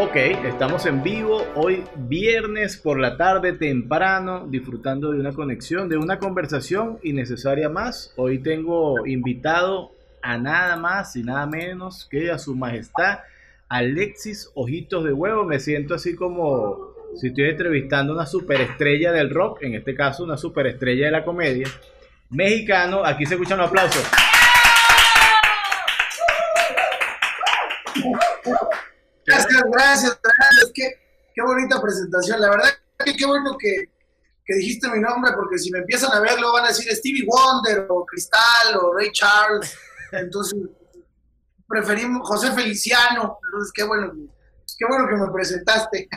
Ok, estamos en vivo hoy viernes por la tarde temprano, disfrutando de una conexión, de una conversación innecesaria más. Hoy tengo invitado a nada más y nada menos que a su majestad Alexis Ojitos de Huevo. Me siento así como si estoy entrevistando a una superestrella del rock, en este caso una superestrella de la comedia. Mexicano, aquí se escuchan los aplausos. Gracias, gracias, gracias. Qué, qué bonita presentación. La verdad que qué bueno que, que, dijiste mi nombre, porque si me empiezan a ver, luego van a decir Stevie Wonder o Cristal o Ray Charles. Entonces, preferimos José Feliciano. Entonces, qué bueno, qué bueno que me presentaste.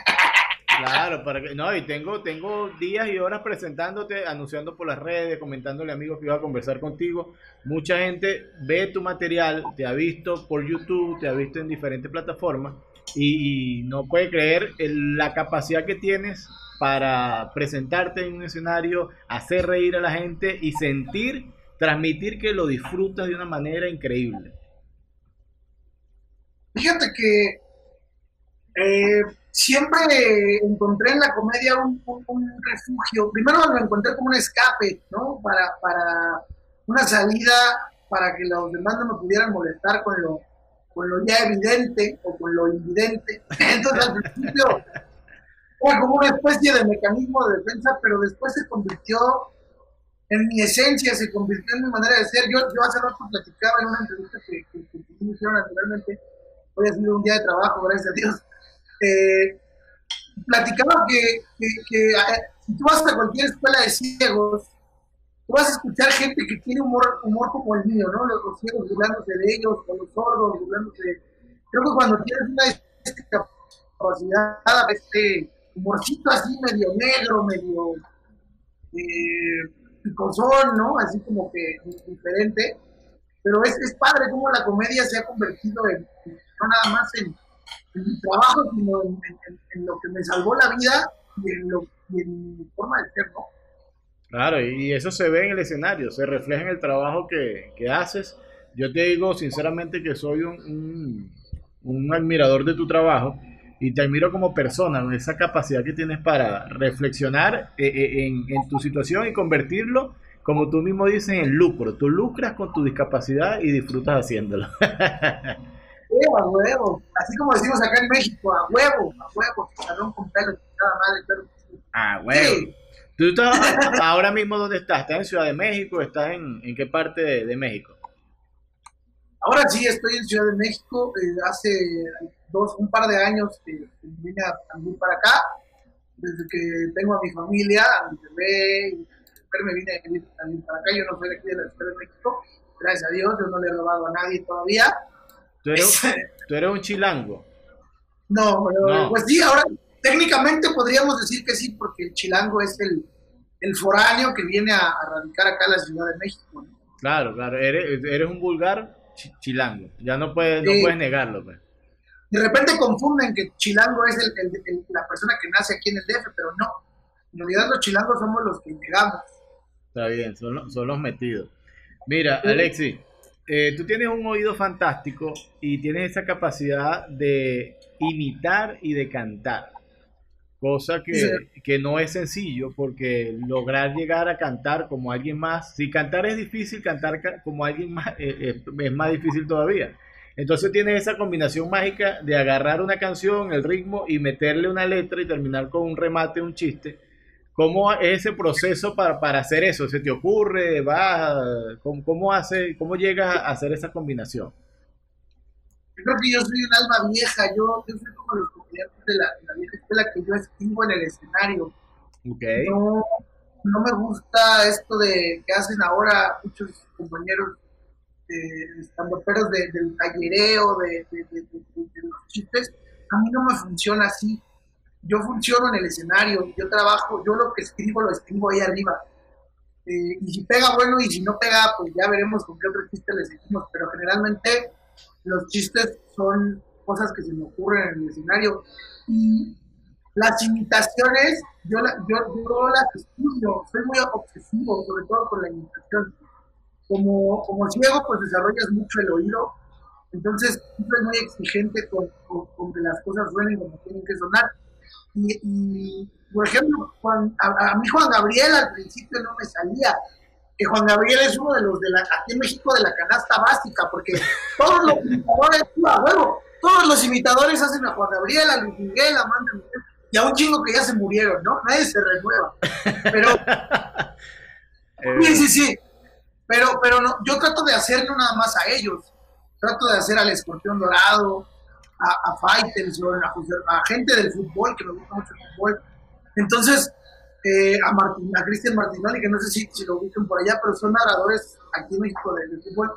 Claro, para que, no, y tengo, tengo días y horas presentándote, anunciando por las redes, comentándole a amigos que iba a conversar contigo. Mucha gente ve tu material, te ha visto por YouTube, te ha visto en diferentes plataformas y, no puede creer la capacidad que tienes para presentarte en un escenario, hacer reír a la gente y sentir, transmitir que lo disfrutas de una manera increíble. Fíjate que eh, siempre encontré en la comedia un, refugio. Primero lo encontré como un escape, ¿no? Para, para una salida para que los demás no me pudieran molestar con lo, con lo ya evidente o con lo invidente. Entonces al principio fue como una especie de mecanismo de defensa, pero después se convirtió en mi esencia, se convirtió en mi manera de ser. Yo, yo hace rato platicaba en una entrevista que, que, que me hicieron naturalmente, hoy ha sido un día de trabajo, gracias a Dios, eh, platicaba que, que, si tú vas a cualquier escuela de ciegos, tú vas a escuchar gente que tiene humor, humor como el mío, ¿no? Los, ciegos burlándose de ellos, o los sordos burlándose. Creo que cuando tienes una capacidad, este humorcito así medio negro, medio eh, picosón, ¿no? Así como que diferente. Pero es, es padre cómo la comedia se ha convertido en, no nada más en, en mi trabajo, sino en, lo que me salvó la vida y en, lo, mi forma de ser, ¿no? Claro, y eso se ve en el escenario, se refleja en el trabajo que, que haces. Yo te digo sinceramente que soy un, un, admirador de tu trabajo y te admiro como persona, esa capacidad que tienes para reflexionar eh, eh, en, en, tu situación y convertirlo, como tú mismo dices, en lucro. Tú lucras con tu discapacidad y disfrutas haciéndolo. huevo, a huevo. Así como decimos acá en México, a huevo, a huevo, chicharrón con pelo, nada madre, pero... A huevo. ¿Tú estás ahora mismo dónde estás? ¿Estás en Ciudad de México? ¿Estás en, en qué parte de, México? Ahora sí, estoy en Ciudad de México. Eh, hace dos, un par de años que vine a vivir para acá. Desde que tengo a mi familia, a mi bebé, y me vine a vivir, para acá. Yo no soy de aquí de la Ciudad de México. Gracias a Dios, yo no le he robado a nadie todavía. ¿Tú eres, un chilango? No, pues sí, ahora técnicamente podríamos decir que sí, porque el chilango es el, el foráneo que viene a, radicar acá en la Ciudad de México. Claro, claro, eres, un vulgar chilango, ya no puedes, no puedes negarlo. Pues. De repente confunden que chilango es el, la persona que nace aquí en el DF, pero no. En realidad los chilangos somos los que llegamos. Está bien, son, son los metidos. Mira, Alexi, eh, tú tienes un oído fantástico y tienes esa capacidad de imitar y de cantar, cosa que, no es sencillo porque lograr llegar a cantar como alguien más, si cantar es difícil, cantar como alguien más eh, eh, es más difícil todavía. Entonces tienes esa combinación mágica de agarrar una canción, el ritmo y meterle una letra y terminar con un remate, un chiste ¿Cómo es ese proceso para, para hacer eso? ¿Se te ocurre? ¿Va? ¿Cómo, cómo, hace, ¿Cómo llegas a hacer esa combinación? Yo creo que yo soy un alma vieja, yo, yo soy como los de la, la, vieja escuela que yo escribo en el escenario. Okay. No, no me gusta esto de que hacen ahora muchos compañeros eh, estandoperos de, del tallereo, de, de, de, los chistes. A mí no me funciona así yo funciono en el escenario, yo trabajo, yo lo que escribo lo escribo ahí arriba. Eh, y si pega bueno y si no pega, pues ya veremos con qué otro chiste le seguimos, pero generalmente los chistes son cosas que se me ocurren en el escenario. Y las imitaciones, yo, yo, yo las estudio, soy muy obsesivo, sobre todo con la imitación. Como, como ciego, pues desarrollas mucho el oído Entonces, soy muy exigente con, con, que las cosas suenen como tienen que sonar. Y, por ejemplo, a, mí Juan Gabriel al principio no me salía. Que Juan Gabriel es uno de los de la, aquí en México de la canasta básica, porque todos los imitadores, todos los imitadores hacen a Juan Gabriel, a Luis Miguel, a Amanda y a un chingo que ya se murieron, ¿no? Nadie se renueva. Pero. sí, sí, sí. Pero, pero no, yo trato de hacer no nada más a ellos trato de hacer al escorpión dorado, a, a fighters, a, gente del fútbol, que me gusta mucho el fútbol. Entonces, eh, a, Martín, a Cristian Martinoli, que no sé si, si lo ubican por allá, pero son narradores aquí en México del fútbol.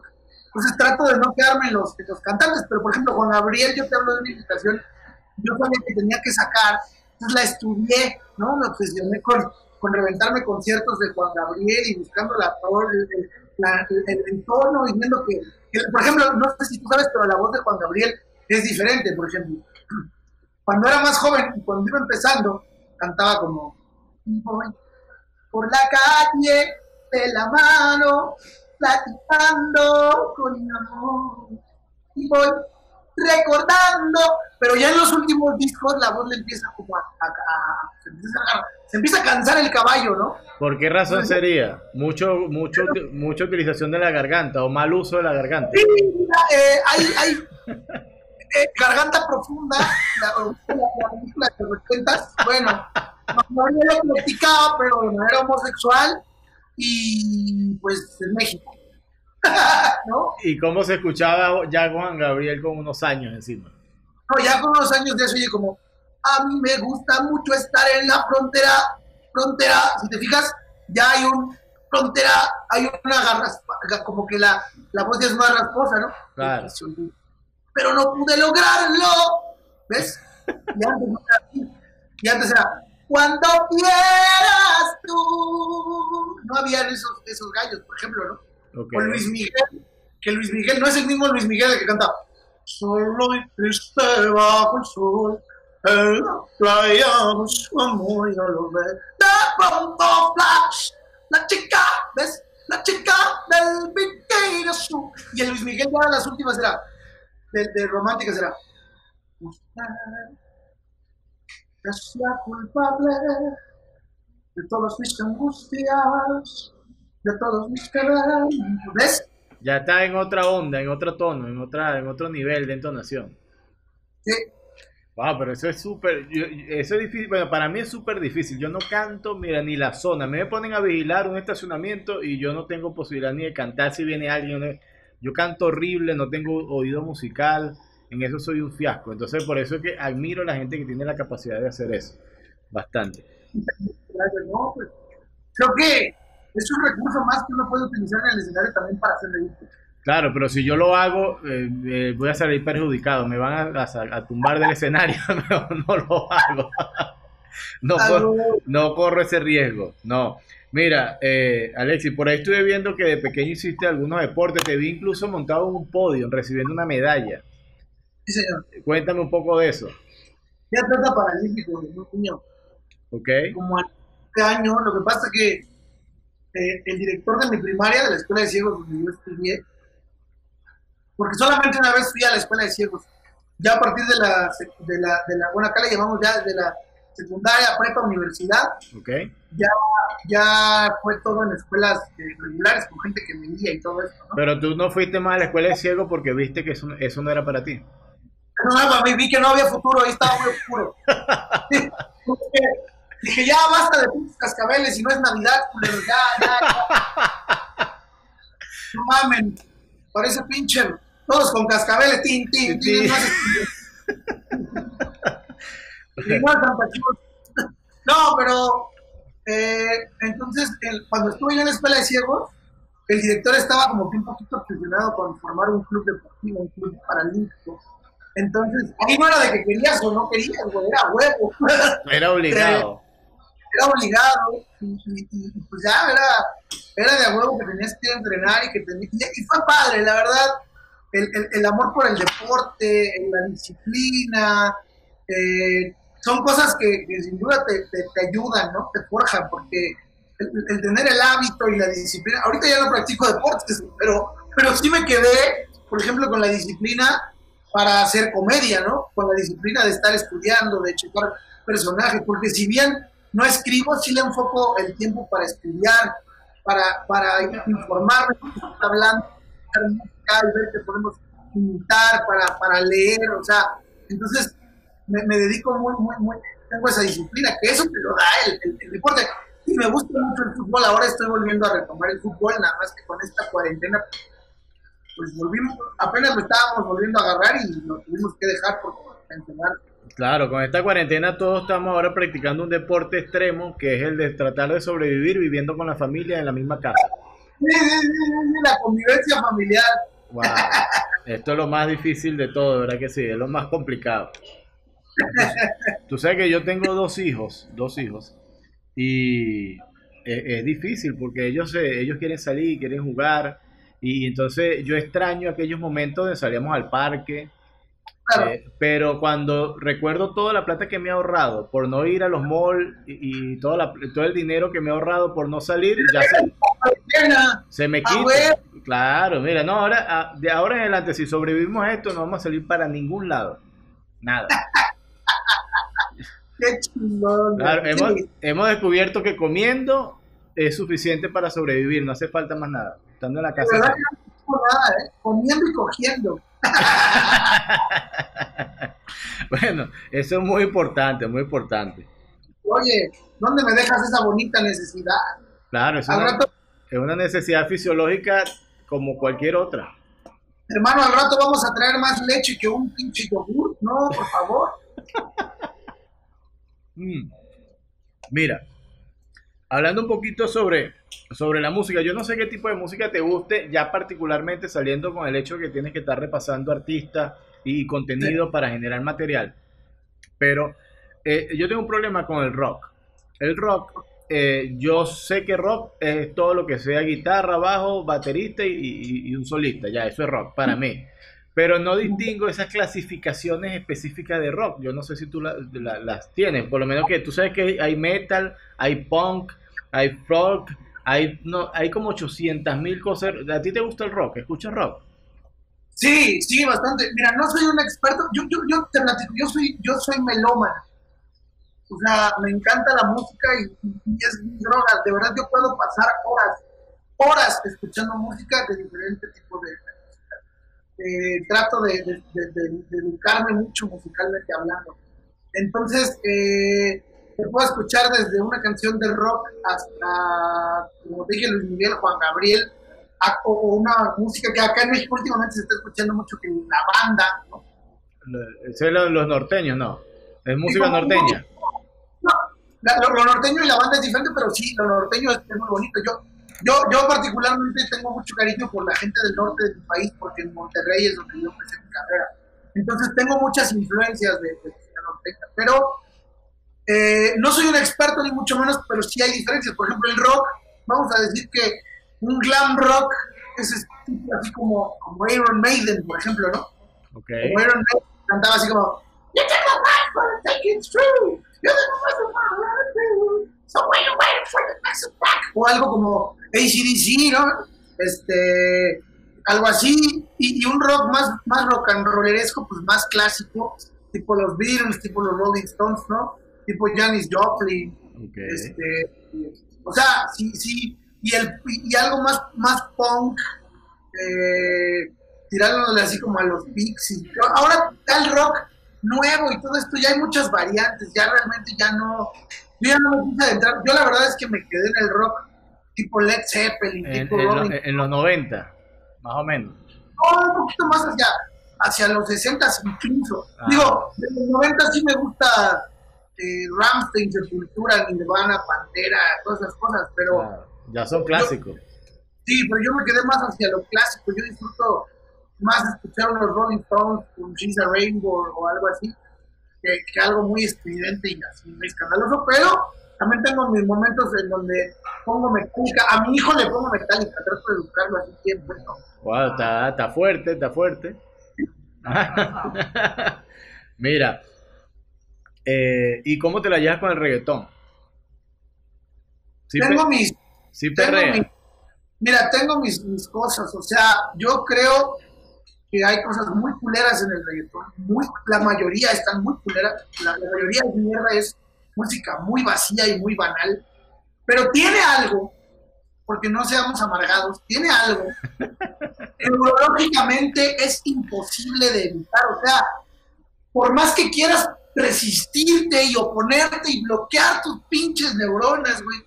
Entonces trato de no quedarme en los, los cantantes, pero por ejemplo, con Gabriel, yo te hablo de una invitación, yo sabía que tenía que sacar, entonces la estudié, ¿no? Me obsesioné con, con reventarme conciertos de Juan Gabriel y buscando la, el, el, entorno y viendo que por ejemplo, no sé si tú sabes, pero la voz de Juan Gabriel es diferente, por ejemplo. Cuando era más joven cuando iba empezando, cantaba como por la calle de la mano, platicando con mi amor. Y voy recordando, pero ya en los últimos discos la voz le empieza como a, se, empieza a cansar el caballo, ¿no? ¿Por qué razón sería? Mucho, mucho, mucha utilización de la garganta o mal uso de la garganta. Sí, eh, hay, hay eh, garganta profunda, la, película que recuentas, bueno, no lo platicaba, pero de manera homosexual y pues en México. ¿Y cómo se escuchaba ya Juan Gabriel con unos años encima? No, ya con unos años de eso oye como, a mí me gusta mucho estar en la frontera, frontera, si te fijas, ya hay un frontera, hay una garra, como que la, la voz ya es más rasposa, ¿no? Claro. Pero no pude lograrlo, ¿ves? Y antes no. Y antes era, cuando quieras tú. No había esos, esos gallos, por ejemplo, ¿no? O Luis Miguel, que Luis Miguel no es el mismo Luis Miguel que canta Solo y triste bajo el sol, en la playa su amor lo ve. De pronto flash, la chica, ¿ves? La chica del bikini azul. Y el Luis Miguel ya las últimas era, de, de romántica será. Usted es la culpable de todas mis angustias de todos mis ¿Ves? Ya está en otra onda, en otro tono, en otra, en otro nivel de entonación. Sí. Wow, pero eso es súper, eso es difícil, bueno, para mí es súper difícil. Yo no canto, mira, ni la zona. Me ponen a vigilar un estacionamiento y yo no tengo posibilidad ni de cantar si viene alguien. Yo canto horrible, no tengo oído musical, en eso soy un fiasco. Entonces, por eso es que admiro a la gente que tiene la capacidad de hacer eso. Bastante. No, pues, creo que es un recurso más que uno puede utilizar en el escenario también para hacer reír. Claro, pero si yo lo hago, eh, eh, voy a salir perjudicado, me van a, tumbar del escenario, no, no lo hago. no, no corro ese riesgo, no. Mira, eh, Alexis, por ahí estuve viendo que de pequeño hiciste algunos deportes, te vi incluso montado en un podio, recibiendo una medalla. Sí, señor. Cuéntame un poco de eso. Ya trata paralímpico, niño. Como este año, lo que pasa es que eh, el director de mi primaria, de la escuela de ciegos donde yo estudié, porque solamente una vez fui a la escuela de ciegos. Ya a partir de la, de la, de la bueno, acá le llamamos ya de la secundaria, prepa, universidad. Okay. Ya, ya fue todo en escuelas eh, regulares con gente que me guía y todo eso. ¿no? Pero tú no fuiste más a la escuela de ciegos porque viste que eso, eso no era para ti. No, no, vi que no había futuro, ahí estaba muy oscuro. Dije, ya basta de pinches cascabeles y no es Navidad, culero, ya, ya, ya. No mamen, parece pinche, todos con cascabeles, tin, tin, tin, no, pero eh, entonces cuando estuve yo en la escuela de ciegos, el director estaba como que un poquito obsesionado con formar un club deportivo, un club paralímpico. Entonces, ahí no era de que querías o no querías, güey, era huevo. Era obligado era obligado y, pues ya era, era de huevo que tenías que entrenar y que tenías, y, fue padre, la verdad, el, el, amor por el deporte, la disciplina, eh, son cosas que, sin duda te, te, ayudan, ¿no? Te forjan, porque el, tener el hábito y la disciplina, ahorita ya no practico deportes, pero, pero sí me quedé por ejemplo, con la disciplina para hacer comedia, ¿no? Con la disciplina de estar estudiando, de checar personajes, porque si bien no escribo, sí le enfoco el tiempo para estudiar, para, para informarme, hablando, ver qué podemos imitar, para, para leer, o sea, entonces me, dedico muy, muy, muy, tengo esa disciplina, que eso me lo da el, el, deporte. Y me gusta mucho el fútbol, ahora estoy volviendo a retomar el fútbol, nada más que con esta cuarentena, pues volvimos, apenas lo estábamos volviendo a agarrar y lo tuvimos que dejar por enseñar. Claro, con esta cuarentena todos estamos ahora practicando un deporte extremo que es el de tratar de sobrevivir viviendo con la familia en la misma casa. La convivencia familiar. Wow. Esto es lo más difícil de todo, ¿verdad que sí? Es lo más complicado. tú sabes que yo tengo dos hijos, dos hijos, y es, difícil porque ellos, ellos quieren salir, quieren jugar, y entonces yo extraño aquellos momentos de salíamos al parque, eh, pero cuando recuerdo toda la plata que me he ahorrado por no ir a los malls y, todo, todo el dinero que me he ahorrado por no salir, ya se, se me quita. Claro, mira, no, ahora, ah, de ahora en adelante, si sobrevivimos a esto, no vamos a salir para ningún lado. Nada. Qué chingón. hemos, hemos descubierto que comiendo es suficiente para sobrevivir, no hace falta más nada. Estando en la casa. nada, ¿eh? Comiendo y cogiendo. bueno, eso es muy importante, muy importante. Oye, ¿dónde me dejas esa bonita necesidad? Claro, es, una, es una necesidad fisiológica como cualquier otra. Hermano, al rato vamos a traer más leche que un pinche yogur, ¿no? Por favor. Mm. Mira, hablando un poquito sobre, sobre la música, yo no sé qué tipo de música te guste, ya particularmente saliendo con el hecho que tienes que estar repasando artistas y contenido para generar material. Pero eh, yo tengo un problema con el rock. El rock, eh, yo sé que rock es todo lo que sea guitarra, bajo, baterista y, y un solista, ya, eso es rock para mí pero no distingo esas clasificaciones específicas de rock. Yo no sé si tú las tienes, por lo menos que tú sabes que hay metal, hay punk, hay folk, hay, no, hay como 800 mil cosas. ¿A ti te gusta el rock? ¿Escuchas rock? Sí, sí, bastante. Mira, no soy un experto, yo, yo, yo te platico, yo soy, yo soy melómano. O sea, me encanta la música y, es mi droga. De verdad, yo puedo pasar horas, horas escuchando música de diferentes tipos de, eh, trato de, educarme mucho musicalmente hablando. Entonces, eh, te puedo escuchar desde una canción de rock hasta, como dije, Luis Miguel, Juan Gabriel, o una música que acá en México últimamente se está escuchando mucho, que la banda. ¿no? los, norteños, no. Es música norteña. No, lo, norteño y la banda es diferente, pero sí, lo norteño es muy bonito. Yo yo, yo particularmente tengo mucho cariño por la gente del norte del país, porque en Monterrey es donde yo empecé mi carrera. Entonces tengo muchas influencias de, de la norteña, pero eh, no soy un experto ni mucho menos, pero sí hay diferencias. Por ejemplo, el rock, vamos a decir que un glam rock es así como, como Iron Maiden, por ejemplo, ¿no? Okay. Como Iron Maiden cantaba así como, You a life, but take it true. You So when wait for the next back. O algo como ACDC, ¿no? Este, algo así, y, un rock más, más rock and rolleresco, pues más clásico, tipo los Beatles, tipo los Rolling Stones, ¿no? Tipo Janis Joplin, este, o sea, sí, sí, y, el, y algo más, más punk, eh, tirándole así como a los Pixies. Ahora el rock nuevo y todo esto, ya hay muchas variantes, ya realmente ya no, yo ya no me quise adentrar, yo la verdad es que me quedé en el rock tipo Led Zeppelin, en, tipo en, en, los 90, más o menos. No, un poquito más hacia, hacia los 60 incluso. Ah. Digo, en los 90 sí me gusta eh, Ramstein, Sepultura, Nirvana, Pantera, todas esas cosas, pero... ya son clásicos. sí, pero yo me quedé más hacia lo clásico, yo disfruto más escuchar unos Rolling Stones, un She's a Rainbow o algo así, que, que algo muy estridente y así muy escandaloso, pero también tengo mis momentos en donde pongo Metallica. A mi hijo le pongo Metallica, trato de educarlo así siempre. ¿no? Wow, está, está fuerte, está fuerte. Mira, eh, ¿y cómo te la llevas con el reggaetón? tengo mis... Sí tengo mira, tengo mis, mis cosas, o sea, yo creo que hay cosas muy culeras en el reggaetón, muy, la mayoría están muy culeras, la, mayoría de mierda es música muy vacía y muy banal, pero tiene algo, porque no seamos amargados, tiene algo que neurológicamente es imposible de evitar, o sea, por más que quieras resistirte y oponerte y bloquear tus pinches neuronas, güey,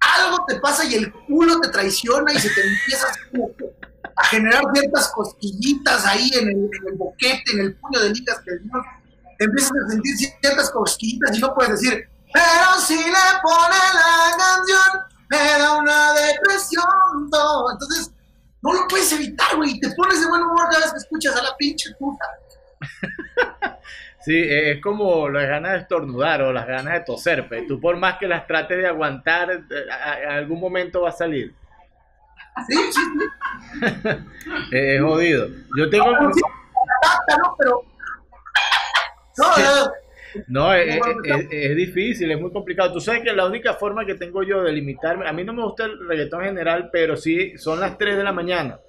algo te pasa y el culo te traiciona y se te empieza a generar ciertas cosquillitas ahí en el, boquete, en el puño de ligas que Dios, empiezas a sentir ciertas cosquillitas y no puedes decir, pero si le pone la canción, me da una depresión, todo. Entonces, no lo puedes evitar, güey, te pones de buen humor cada vez que escuchas a la pinche puta. Sí, e, es como las ganas de estornudar o las ganas de toser. Pues. Tú por más que las trates de aguantar, eh, a, algún momento va a salir. Sí, sí, sí. es jodido. Yo tengo... No, Pero... No, es, es, difícil, es muy complicado. Tú sabes que la única forma que tengo yo de limitarme, a mí no me gusta el reggaetón en general, pero sí son las 3 de la mañana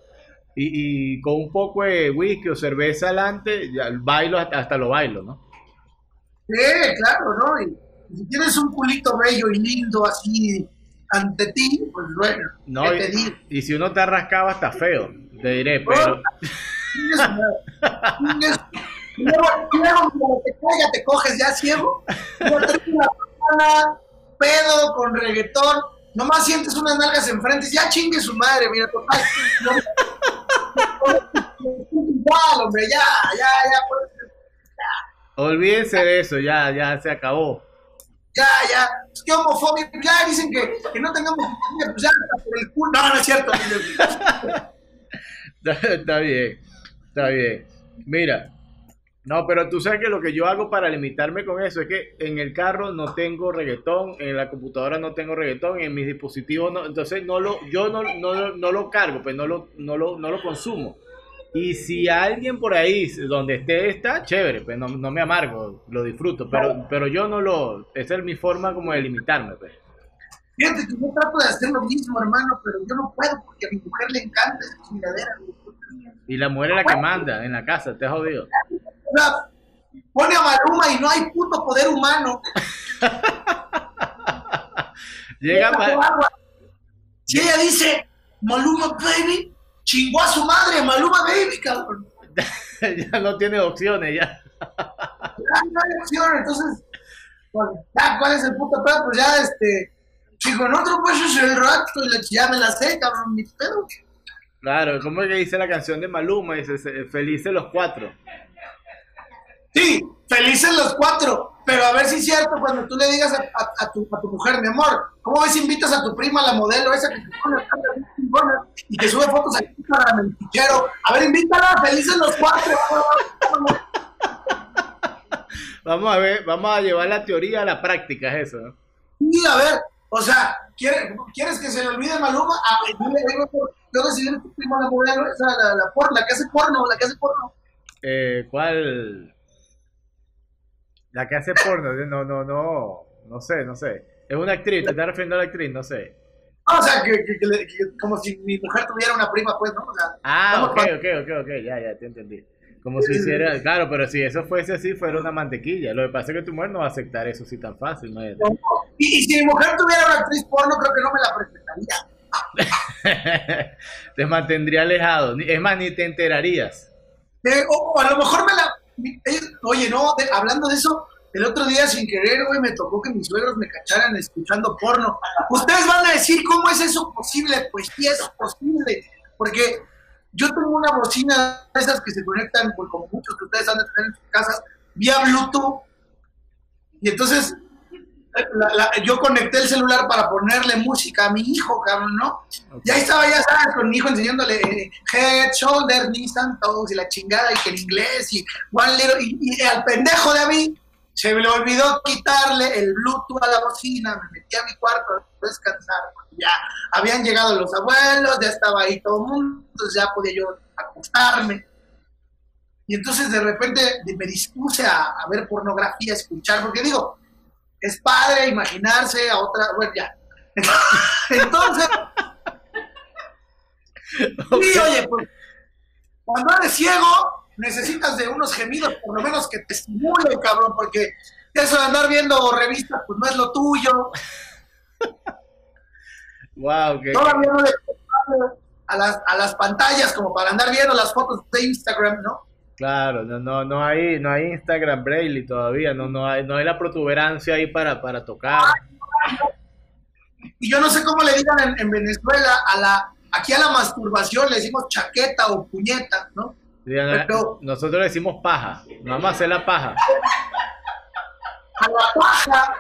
y, con un poco de whisky o cerveza adelante, ya bailo hasta, lo bailo, ¿no? Sí, claro, ¿no? Y, si tienes un culito bello y lindo así ante ti, pues bueno, no, te y, y, si uno te rascaba está feo, te diré, pero... luego, luego te caiga, te coges ya ciego, pedo con reggaetón, nomás sientes unas nalgas enfrente, ya chingue su madre, mira, total. hombre, ya, ya, ya, ya. Olvídense de eso, ya, ya se acabó. Ya, ya, es que homofobia, ya dicen que, que no tengamos pues ya, por el culo. No, no es cierto. está bien, está bien. Mira, no, pero tú sabes que lo que yo hago para limitarme con eso es que en el carro no tengo reggaetón, en la computadora no tengo reggaetón, en mis dispositivos no, entonces no lo, yo no, no, no lo cargo, pues no lo, no lo, no lo consumo. Y si alguien por ahí donde esté está, chévere, pues no, no me amargo, lo disfruto, pero, pero yo no lo, esa es mi forma como de limitarme, pues. Fíjate que yo trato de hacer lo mismo, hermano, pero yo no puedo porque a mi mujer le encanta esa chingadera. Y la mujer es la que manda en la casa, te has jodido pone a Maluma y no hay puto poder humano. Llega Si ella dice Maluma Baby, chingó a su madre, Maluma Baby, cabrón. ya no tiene opciones, ya. ya no hay opciones, entonces, pues, ya, ¿cuál es el puto pedo? Pues ya, este, chico, en otro pues es el rato y ya me la sé, cabrón, mi pedo. Claro, como es que dice la canción de Maluma? Dice, felices los cuatro. Sí, felices los cuatro, pero a ver si es cierto cuando tú le digas a, tu, mujer, mi amor, ¿cómo ves invitas a tu prima, la modelo esa que te pone y que sube fotos a Instagram el? A ver, invítala, felices los cuatro. vamos a ver, vamos a llevar la teoría a la práctica, es eso. Sí, a ver, o sea, ¿quieres, ¿quieres que se le olvide Maluma? Ah, yo decidí tu prima la modelo, esa, la, la, la que hace porno, la que hace porno. Eh, ¿Cuál? La que hace porno, no, no, no, no sé, no sé. Es una actriz, te estás refiriendo a la actriz, no sé. o sea, que, como si mi mujer tuviera una prima, pues, ¿no? O sea, ah, ok, ok, ok, ok, ya, ya, te entendí. Como si hiciera, claro, pero si eso fuese así, fuera una mantequilla. Lo que pasa es que tu mujer no va a aceptar eso así tan fácil, ¿no? y, y, si mi mujer tuviera una actriz porno, creo que no me la presentaría. te mantendría alejado. Es más, ni te enterarías. Eh, o a lo mejor me la oye, no, hablando de eso, el otro día sin querer, güey, me tocó que mis suegros me cacharan escuchando porno. Ustedes van a decir, ¿cómo es eso posible? Pues sí es posible, porque yo tengo una bocina de esas que se conectan, pues, como muchos que ustedes han de tener en sus casas, vía Bluetooth, y entonces yo conecté el celular para ponerle música a mi hijo, cabrón, ¿no? Y ahí estaba, ya sabes, con mi hijo enseñándole eh, head, shoulder, knees and toes y la chingada, y que en inglés, y one little, y, al pendejo de a mí se me olvidó quitarle el Bluetooth a la bocina, me metí a mi cuarto a descansar, ya habían llegado los abuelos, ya estaba ahí todo el mundo, entonces ya podía yo acostarme. Y entonces de repente me dispuse a, a ver pornografía, a escuchar, porque digo, es padre imaginarse a otra, bueno, ya. Entonces, sí, oye, pues, cuando eres ciego, necesitas de unos gemidos por lo menos que te estimulen, cabrón, porque eso de andar viendo revistas, pues no es lo tuyo. wow, qué... Todavía no le a las, a las pantallas como para andar viendo las fotos de Instagram, ¿no? Claro, no, no, no hay, no hay Instagram Braille todavía, no, no hay, no hay la protuberancia ahí para, para tocar. Y yo no sé cómo le digan en, Venezuela a la, aquí a la masturbación le decimos chaqueta o puñeta, ¿no? Nosotros le decimos paja, vamos a hacer la paja. A la paja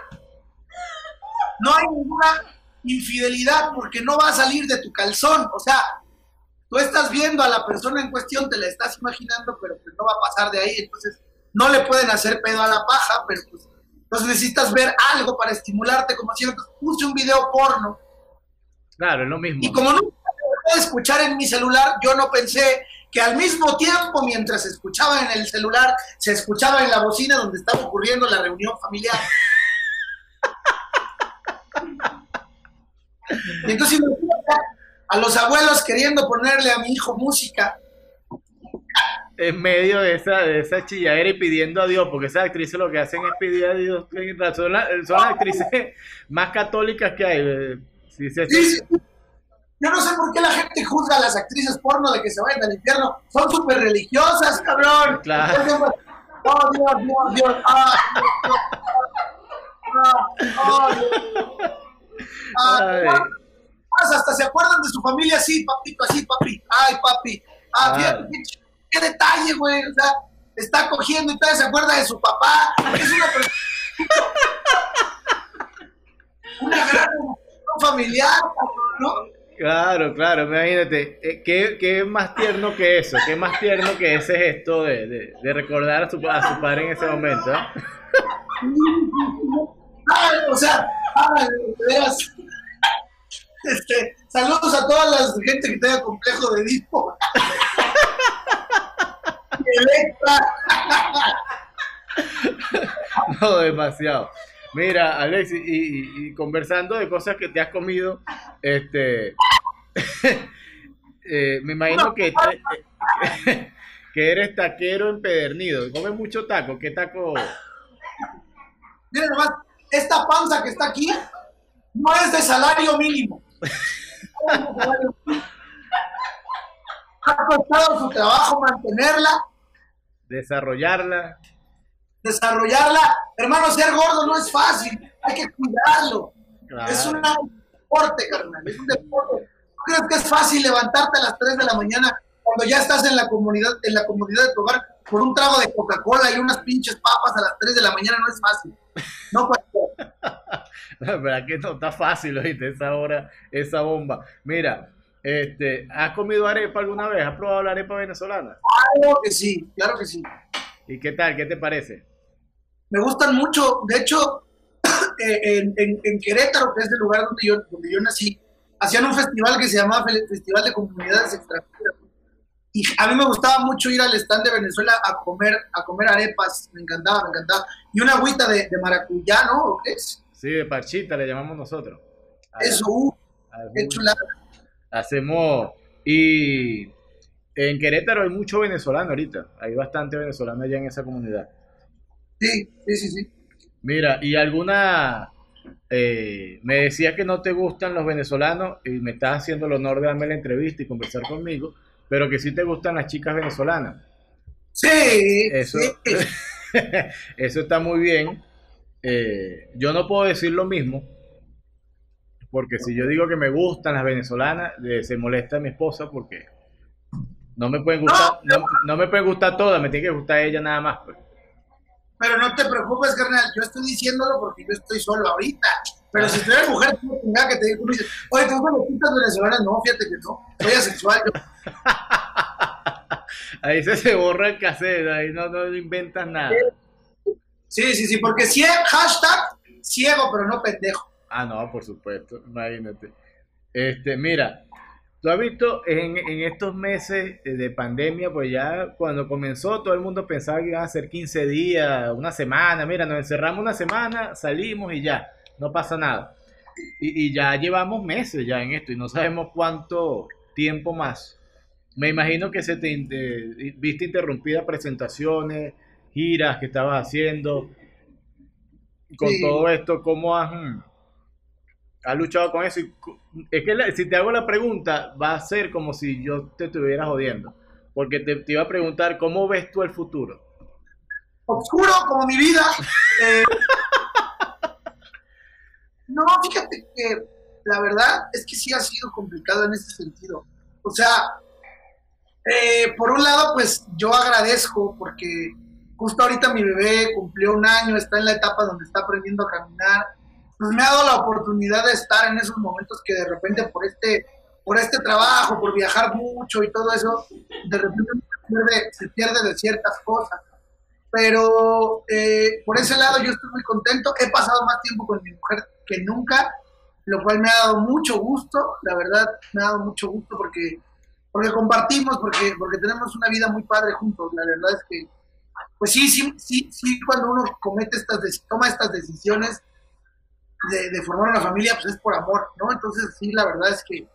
no hay ninguna infidelidad porque no va a salir de tu calzón, o sea, tú estás viendo a la persona en cuestión, te la estás imaginando, pero pues no va a pasar de ahí, entonces no le pueden hacer pedo a la paja, pero pues entonces necesitas ver algo para estimularte, como si entonces puse un video porno. Claro, es lo mismo. Y como no puedo escuchar en mi celular, yo no pensé que al mismo tiempo, mientras escuchaba en el celular, se escuchaba en la bocina donde estaba ocurriendo la reunión familiar. y entonces a los abuelos queriendo ponerle a mi hijo música. En medio de esa, de esa chilladera y pidiendo a Dios, porque esas actrices lo que hacen es pedir a Dios. Son, las, actrices más católicas que hay. Eh, Yo no sé por qué la gente juzga a las actrices porno de que se vayan al infierno. Son súper religiosas, cabrón. Claro. Oh, Dios, Dios, Dios. Ah, Ah, hasta se acuerdan de su familia así, papito, así, papi. Ay, papi. Ah, qué, detalle, güey. O sea, está cogiendo y todavía se acuerda de su papá. Es una persona. una gran familiar, ¿no? Claro, claro, imagínate, eh, ¿qué, ¿qué, más tierno que eso? ¿Qué más tierno que ese gesto de, de, de recordar a su, a su padre en ese momento? ¿eh? Ay, o sea, ay, veas. Este, saludos a toda la gente que tenga complejo de Edipo. Electra. no, demasiado. Mira, Alex, y, conversando de cosas que te has comido, este, eh, me imagino que, que eres taquero empedernido. ¿Comes mucho taco? ¿Qué taco? Mira nomás, esta panza que está aquí no es de salario mínimo. ha costado su trabajo mantenerla. Desarrollarla. Desarrollarla. Hermano, ser gordo no es fácil. Hay que cuidarlo. Es un deporte, carnal. Es un deporte. crees que es fácil levantarte a las 3 de la mañana cuando ya estás en la comunidad, en la comodidad de tu hogar por un trago de Coca-Cola y unas pinches papas a las 3 de la mañana? No es fácil. No La verdad que no está fácil, oíste, esa hora, esa bomba. Mira, este, ¿has comido arepa alguna vez? ¿Has probado la arepa venezolana? Claro que sí, claro que sí. ¿Y qué tal? ¿Qué te parece? Me gustan mucho. De hecho, eh, en, Querétaro, que es el lugar donde yo, donde yo nací, hacían un festival que se llamaba Festival de Comunidades Extranjeras. Y a mí me gustaba mucho ir al stand de Venezuela a comer, a comer arepas, me encantaba, me encantaba. Y una agüita de, de maracuyá, ¿no? ¿O qué es? Sí, de parchita le llamamos nosotros. Eso, uh, qué chulada. Hacemos, y en Querétaro hay mucho venezolano ahorita, hay bastante venezolano allá en esa comunidad. Sí, sí, sí, sí. Mira, ¿y alguna... Eh, me decías que no te gustan los venezolanos y me estás haciendo el honor de darme la entrevista y conversar conmigo pero que sí te gustan las chicas venezolanas. Sí, eso, eso está muy bien. Eh, yo no puedo decir lo mismo, porque si yo digo que me gustan las venezolanas, se molesta mi esposa porque no me pueden gustar, no, me pueden gustar todas, me tiene que gustar ella nada más. Pues. Pero no te preocupes, carnal, yo estoy diciéndolo porque yo estoy solo ahorita. Pero si tú eres mujer, tú que te digo, oye, ¿te gustan las chicas venezolanas? No, fíjate que no, soy asexual. Yo. ahí se, se borra el cassette, ahí no, no inventas nada. Sí, sí, sí, porque si hashtag ciego, pero no pendejo. Ah, no, por supuesto, imagínate. Este, mira, tú has visto en, en, estos meses de pandemia, pues ya cuando comenzó todo el mundo pensaba que iban a ser 15 días, una semana, mira, nos encerramos una semana, salimos y ya, no pasa nada. Y, y ya llevamos meses ya en esto y no sabemos cuánto tiempo más. Me imagino que se te viste interrumpida presentaciones, giras que estabas haciendo. Con todo esto, ¿cómo has, has luchado con eso? es que si te hago la pregunta, va a ser como si yo te estuviera jodiendo. Porque te, iba a preguntar, ¿cómo ves tú el futuro? Oscuro como mi vida. Eh, no, fíjate que la verdad es que sí ha sido complicado en ese sentido. O sea, eh, por un lado, pues yo agradezco porque justo ahorita mi bebé cumplió un año, está en la etapa donde está aprendiendo a caminar. Pues me ha dado la oportunidad de estar en esos momentos que de repente por este, por este trabajo, por viajar mucho y todo eso, de repente se pierde, de ciertas cosas. Pero eh, por ese lado yo estoy muy contento. He pasado más tiempo con mi mujer que nunca, lo cual me ha dado mucho gusto. La verdad, me ha dado mucho gusto porque porque compartimos, porque, porque tenemos una vida muy padre juntos. La verdad es que, pues sí, sí, sí, sí, cuando uno comete estas, toma estas decisiones de, formar una familia, pues es por amor, ¿no? Entonces, sí, la verdad es que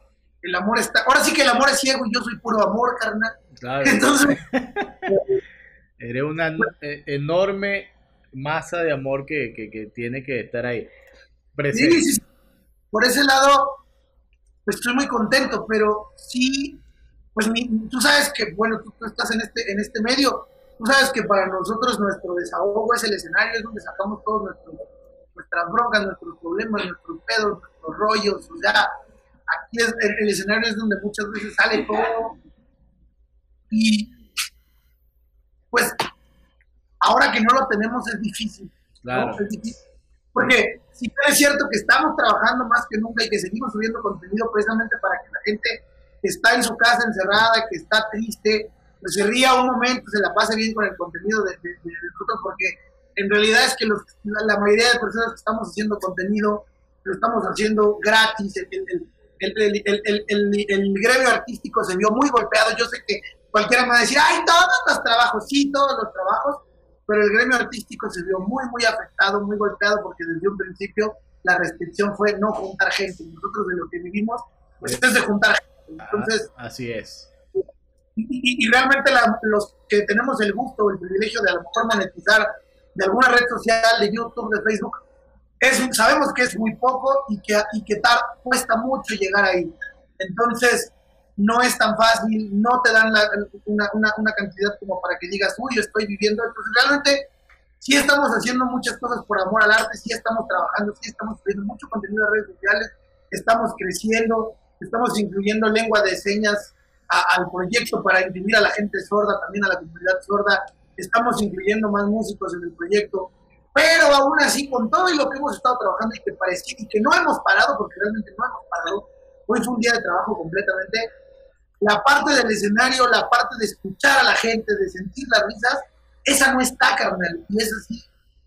el amor está, ahora sí que el amor es ciego y yo soy puro amor, carnal. Claro. Entonces, eres una e, enorme masa de amor que, que, tiene que estar ahí. Sí, sí, por ese lado, pues estoy muy contento, pero sí pues tú sabes que, bueno, tú, estás en este, en este medio, tú sabes que para nosotros nuestro desahogo es el escenario, es donde sacamos todos nuestros, nuestras broncas, nuestros problemas, nuestros pedos, nuestros rollos, o sea, aquí es, el, escenario es donde muchas veces sale todo. Y pues ahora que no lo tenemos es difícil. Claro. Es difícil. Porque si es cierto que estamos trabajando más que nunca y que seguimos subiendo contenido precisamente para que la gente que está en su casa encerrada, que está triste, pues se ría un momento, se la pase bien con el contenido de, nosotros, porque en realidad es que la, mayoría de personas que estamos haciendo contenido lo estamos haciendo gratis. El, el, gremio artístico se vio muy golpeado. Yo sé que cualquiera me va a decir, ay, todos los trabajos, sí, todos los trabajos, pero el gremio artístico se vio muy, muy afectado, muy golpeado, porque desde un principio la restricción fue no juntar gente. Nosotros de lo que vivimos, pues es de juntar gente entonces, ah, así es. Y, realmente los que tenemos el gusto o el privilegio de a lo mejor monetizar de alguna red social, de YouTube, de Facebook, es, sabemos que es muy poco y que, y que tar, cuesta mucho llegar ahí. Entonces, no es tan fácil, no te dan una, una, una, cantidad como para que digas, uy, estoy viviendo. Entonces, realmente, sí estamos haciendo muchas cosas por amor al arte, sí estamos trabajando, sí estamos subiendo mucho contenido en redes sociales, estamos creciendo, Estamos incluyendo lengua de señas al proyecto para incluir a la gente sorda, también a la comunidad sorda. Estamos incluyendo más músicos en el proyecto. Pero aún así, con todo y lo que hemos estado trabajando y que parecía y que no hemos parado, porque realmente no hemos parado, hoy fue un día de trabajo completamente. La parte del escenario, la parte de escuchar a la gente, de sentir las risas, esa no está, carnal. Y es así.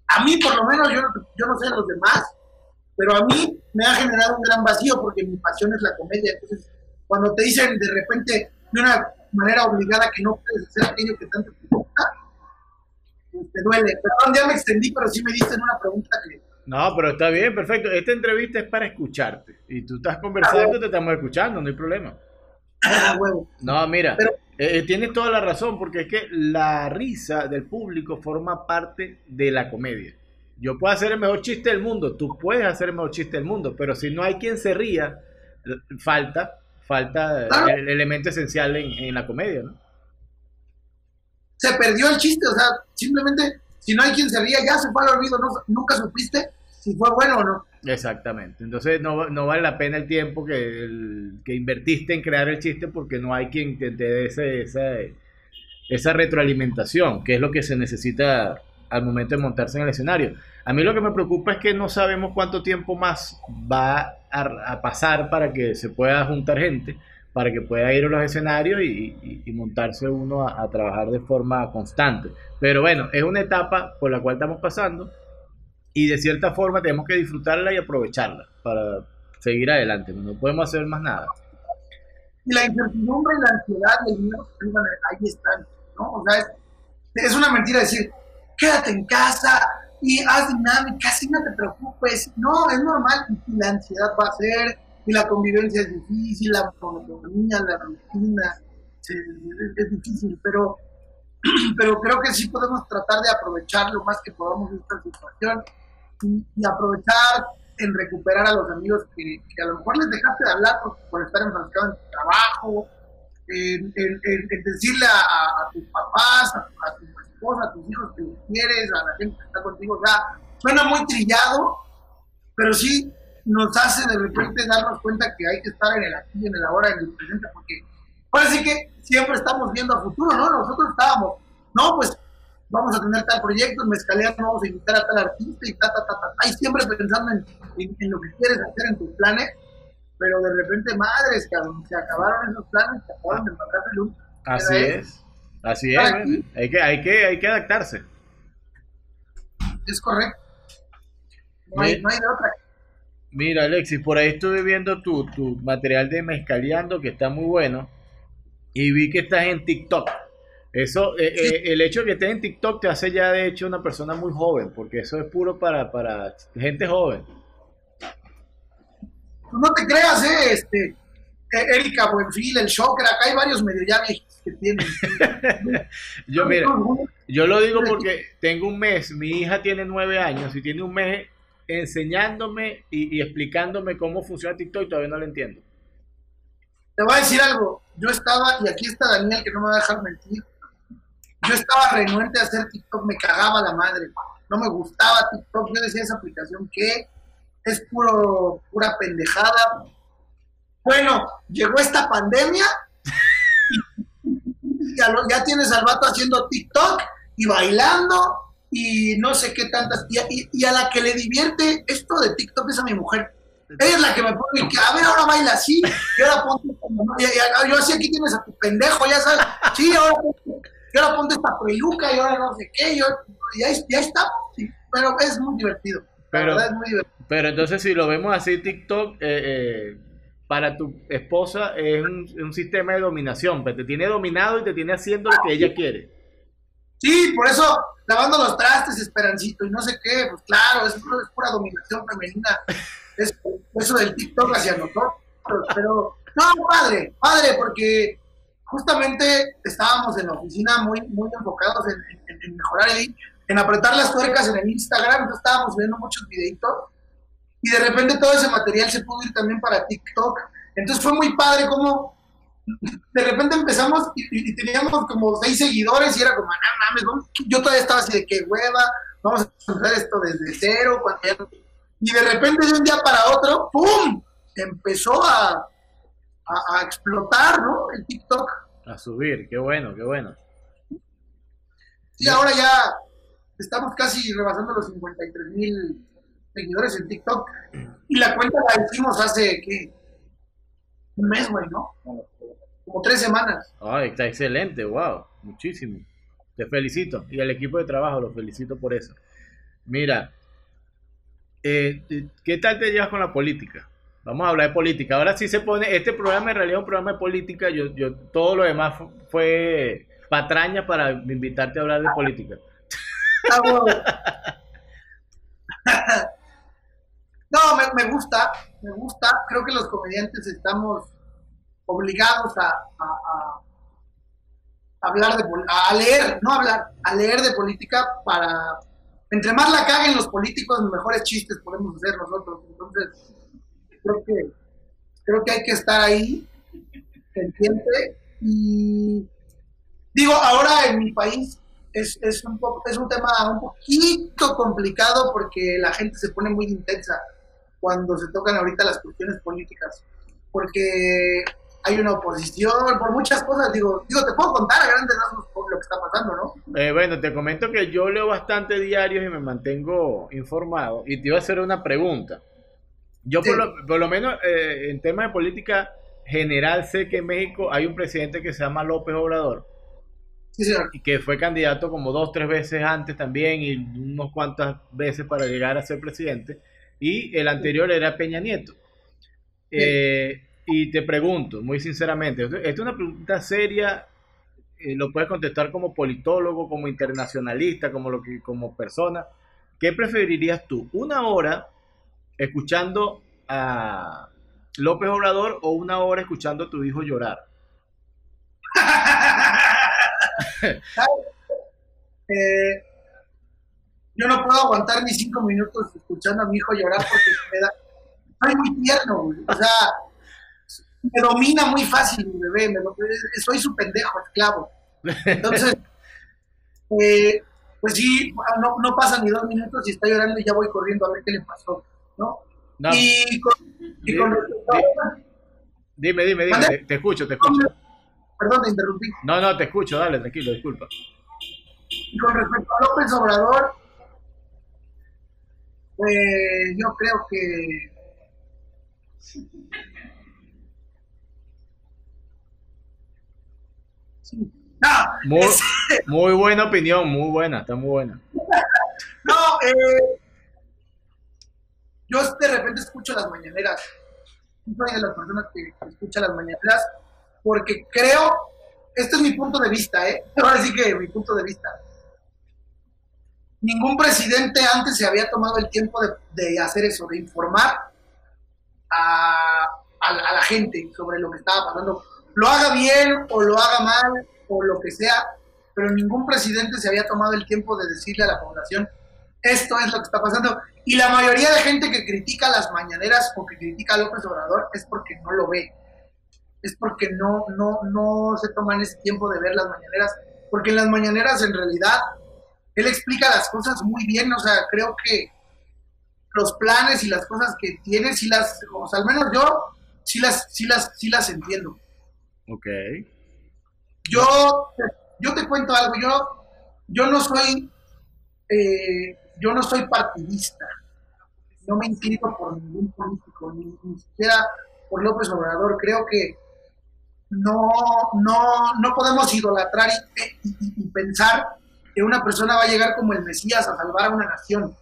A mí, por lo menos, yo, yo no sé los demás, pero a mí me ha generado un gran vacío porque mi pasión es la comedia. Entonces, cuando te dicen de repente de una manera obligada que no puedes hacer aquello que tanto te te duele. Perdón, ya me extendí, pero sí me diste una pregunta que... No, pero está bien, perfecto. Esta entrevista es para escucharte. Y tú estás conversando, te estamos escuchando, no hay problema. Ah, huevo. No, mira, eh, eh, tienes toda la razón, porque es que la risa del público forma parte de la comedia yo puedo hacer el mejor chiste del mundo, tú puedes hacer el mejor chiste del mundo, pero si no hay quien se ría, falta, falta el elemento esencial en, la comedia, ¿no? Se perdió el chiste, o sea, simplemente si no hay quien se ría, ya se fue al olvido, nunca supiste si fue bueno o no. Exactamente, entonces no, no vale la pena el tiempo que, que invertiste en crear el chiste porque no hay quien te, dé esa, esa retroalimentación, que es lo que se necesita al momento de montarse en el escenario. A mí lo que me preocupa es que no sabemos cuánto tiempo más va a, pasar para que se pueda juntar gente, para que pueda ir a los escenarios y, montarse uno a, trabajar de forma constante. Pero bueno, es una etapa por la cual estamos pasando y de cierta forma tenemos que disfrutarla y aprovecharla para seguir adelante. No podemos hacer más nada. Y la incertidumbre y la ansiedad del ahí están, ¿no? O sea, es, es una mentira decir, quédate en casa y haz dinámicas y no te preocupes. No, es normal y la ansiedad va a ser, y la convivencia es difícil, la monotonía, la rutina. es, difícil, pero, pero creo que sí podemos tratar de aprovechar lo más que podamos esta situación y, aprovechar en recuperar a los amigos que, a lo mejor les dejaste de hablar por, estar enfrascado en tu trabajo, en, decirle a, tus papás, a, tu esposa, a tus hijos que quieres, a la gente que está contigo. O sea, suena muy trillado, pero sí nos hace de repente darnos cuenta que hay que estar en el aquí, en el ahora, en el presente, porque parece que siempre estamos viendo a futuro, ¿no? Nosotros estábamos, no, pues vamos a tener tal proyecto, en Mezcalea vamos a invitar a tal artista y ta, ta, ta, ta, Ahí siempre pensando en, en, lo que quieres hacer en tus planes, pero de repente, madres, que se acabaron esos planes, se acabaron de matar luz. Así es, así es, hay que, hay, que, hay que adaptarse. Es correcto. No hay, no hay de otra. Mira, Alexis, por ahí estuve viendo tu, tu material de mezcaleando que está muy bueno y vi que estás en TikTok. Eso, eh, eh, el hecho de que estés en TikTok te hace ya de hecho una persona muy joven, porque eso es puro para, para gente joven. No te creas, eh, este, eh, Erika Buenfil, el Shocker, acá hay varios medio ya que tienen. yo, mira, yo lo digo porque tengo un mes, mi hija tiene nueve años y tiene un mes enseñándome y, explicándome cómo funciona TikTok y todavía no lo entiendo. Te voy a decir algo. Yo estaba, y aquí está Daniel que no me va a dejar mentir. Yo estaba renuente a hacer TikTok, me cagaba la madre. No me gustaba TikTok. Yo decía esa aplicación que es puro, pura pendejada. Bueno, llegó esta pandemia y ya, ya tienes al vato haciendo TikTok y bailando y no sé qué tantas. Y, a la que le divierte esto de TikTok es a mi mujer. Ella es la que me pone que, a ver, ahora baila así, y ahora ponte, yo así aquí tienes a tu pendejo, ya sabes, sí, ahora, y ahora ponte esta peluca y ahora no sé qué, yo, ya, ya está, pero es muy divertido. Pero, es muy divertido. pero entonces si lo vemos así, TikTok, eh, eh, para tu esposa es un, un, sistema de dominación, pero pues te tiene dominado y te tiene haciendo lo que ella quiere. Sí, por eso lavando los trastes, Esperancito, y no sé qué, pues claro, es, pura, dominación femenina, es eso del TikTok hacia nosotros, pero no, padre, padre, porque justamente estábamos en la oficina muy, muy enfocados en, mejorar el, en apretar las tuercas en el Instagram, entonces estábamos viendo muchos videitos, y de repente todo ese material se pudo ir también para TikTok, entonces fue muy padre como de repente empezamos y, teníamos como seis seguidores y era como, no mames, yo todavía estaba así de que hueva, vamos a hacer esto desde cero, y de repente de un día para otro, ¡pum! empezó a, a, explotar, ¿no? El TikTok. A subir, qué bueno, qué bueno. Y ahora ya estamos casi rebasando los 53 mil seguidores en TikTok. Y la cuenta la hicimos hace, ¿qué? Un mes, güey, ¿no? como tres semanas. Ay, está excelente, wow, muchísimo. Te felicito y al equipo de trabajo lo felicito por eso. Mira, eh, ¿qué tal te llevas con la política? Vamos a hablar de política. Ahora sí se pone, este programa en realidad es un programa de política, yo, yo todo lo demás fue patraña para invitarte a hablar de política. no, me, me gusta, me gusta. Creo que los comediantes estamos obligados a, hablar de a leer, no hablar, a leer de política para entre más la caguen los políticos, mejores chistes podemos hacer nosotros. Entonces, creo que creo que hay que estar ahí, entiende y digo, ahora en mi país es, es, un es un tema un poquito complicado porque la gente se pone muy intensa cuando se tocan ahorita las cuestiones políticas, porque hay una oposición, por muchas cosas, digo, digo, te puedo contar a grandes rasgos lo que está pasando, ¿no? Eh, bueno, te comento que yo leo bastante diarios y me mantengo informado, y te iba a hacer una pregunta. Yo por, lo, por, lo, menos eh, en temas de política general sé que en México hay un presidente que se llama López Obrador. Sí, señor. Y que fue candidato como dos, tres veces antes también y unos cuantas veces para llegar a ser presidente. Y el anterior era Peña Nieto. Eh, y te pregunto, muy sinceramente, esta es una pregunta seria, eh, lo puedes contestar como politólogo, como internacionalista, como, lo que, como persona. ¿Qué preferirías tú? ¿Una hora escuchando a López Obrador o una hora escuchando a tu hijo llorar? Eh, yo no puedo aguantar ni cinco minutos escuchando a mi hijo llorar porque me da. Soy muy tierno, O sea, me domina muy fácil mi bebé. soy su pendejo, esclavo. Entonces, eh, pues sí, no, no pasan ni dos minutos y está llorando y ya voy corriendo a ver qué le pasó, ¿no? Y con, y con dime, dime, dime, te, escucho, te escucho. Perdón, te interrumpí. No, no, te escucho, dale, tranquilo, disculpa. Y con respecto a López Obrador, pues yo creo que sí. muy, muy, buena opinión, muy buena, está muy buena. no, eh, yo de repente escucho las mañaneras. Soy de las personas que escuchan las mañaneras porque creo, este es mi punto de vista, ¿eh? Ahora sí que mi punto de vista. Ningún presidente antes se había tomado el tiempo de, hacer eso, de informar a, a, la gente sobre lo que estaba pasando. Lo haga bien o lo haga mal o lo que sea, pero ningún presidente se había tomado el tiempo de decirle a la población, esto es lo que está pasando. Y la mayoría de gente que critica las mañaneras o que critica a López Obrador es porque no lo ve. Es porque no, no, no se toman ese tiempo de ver las mañaneras. Porque en las mañaneras en realidad él explica las cosas muy bien. O sea, creo que los planes y las cosas que tiene, si las, o sea, al menos yo sí las, sí las, sí las entiendo. Ok. Yo, yo te cuento algo, yo, yo no soy eh, yo no soy partidista, no me inclino por ningún político, ni, siquiera por López Obrador. Creo que no, no, no podemos idolatrar y, pensar que una persona va a llegar como el Mesías a salvar a una nación.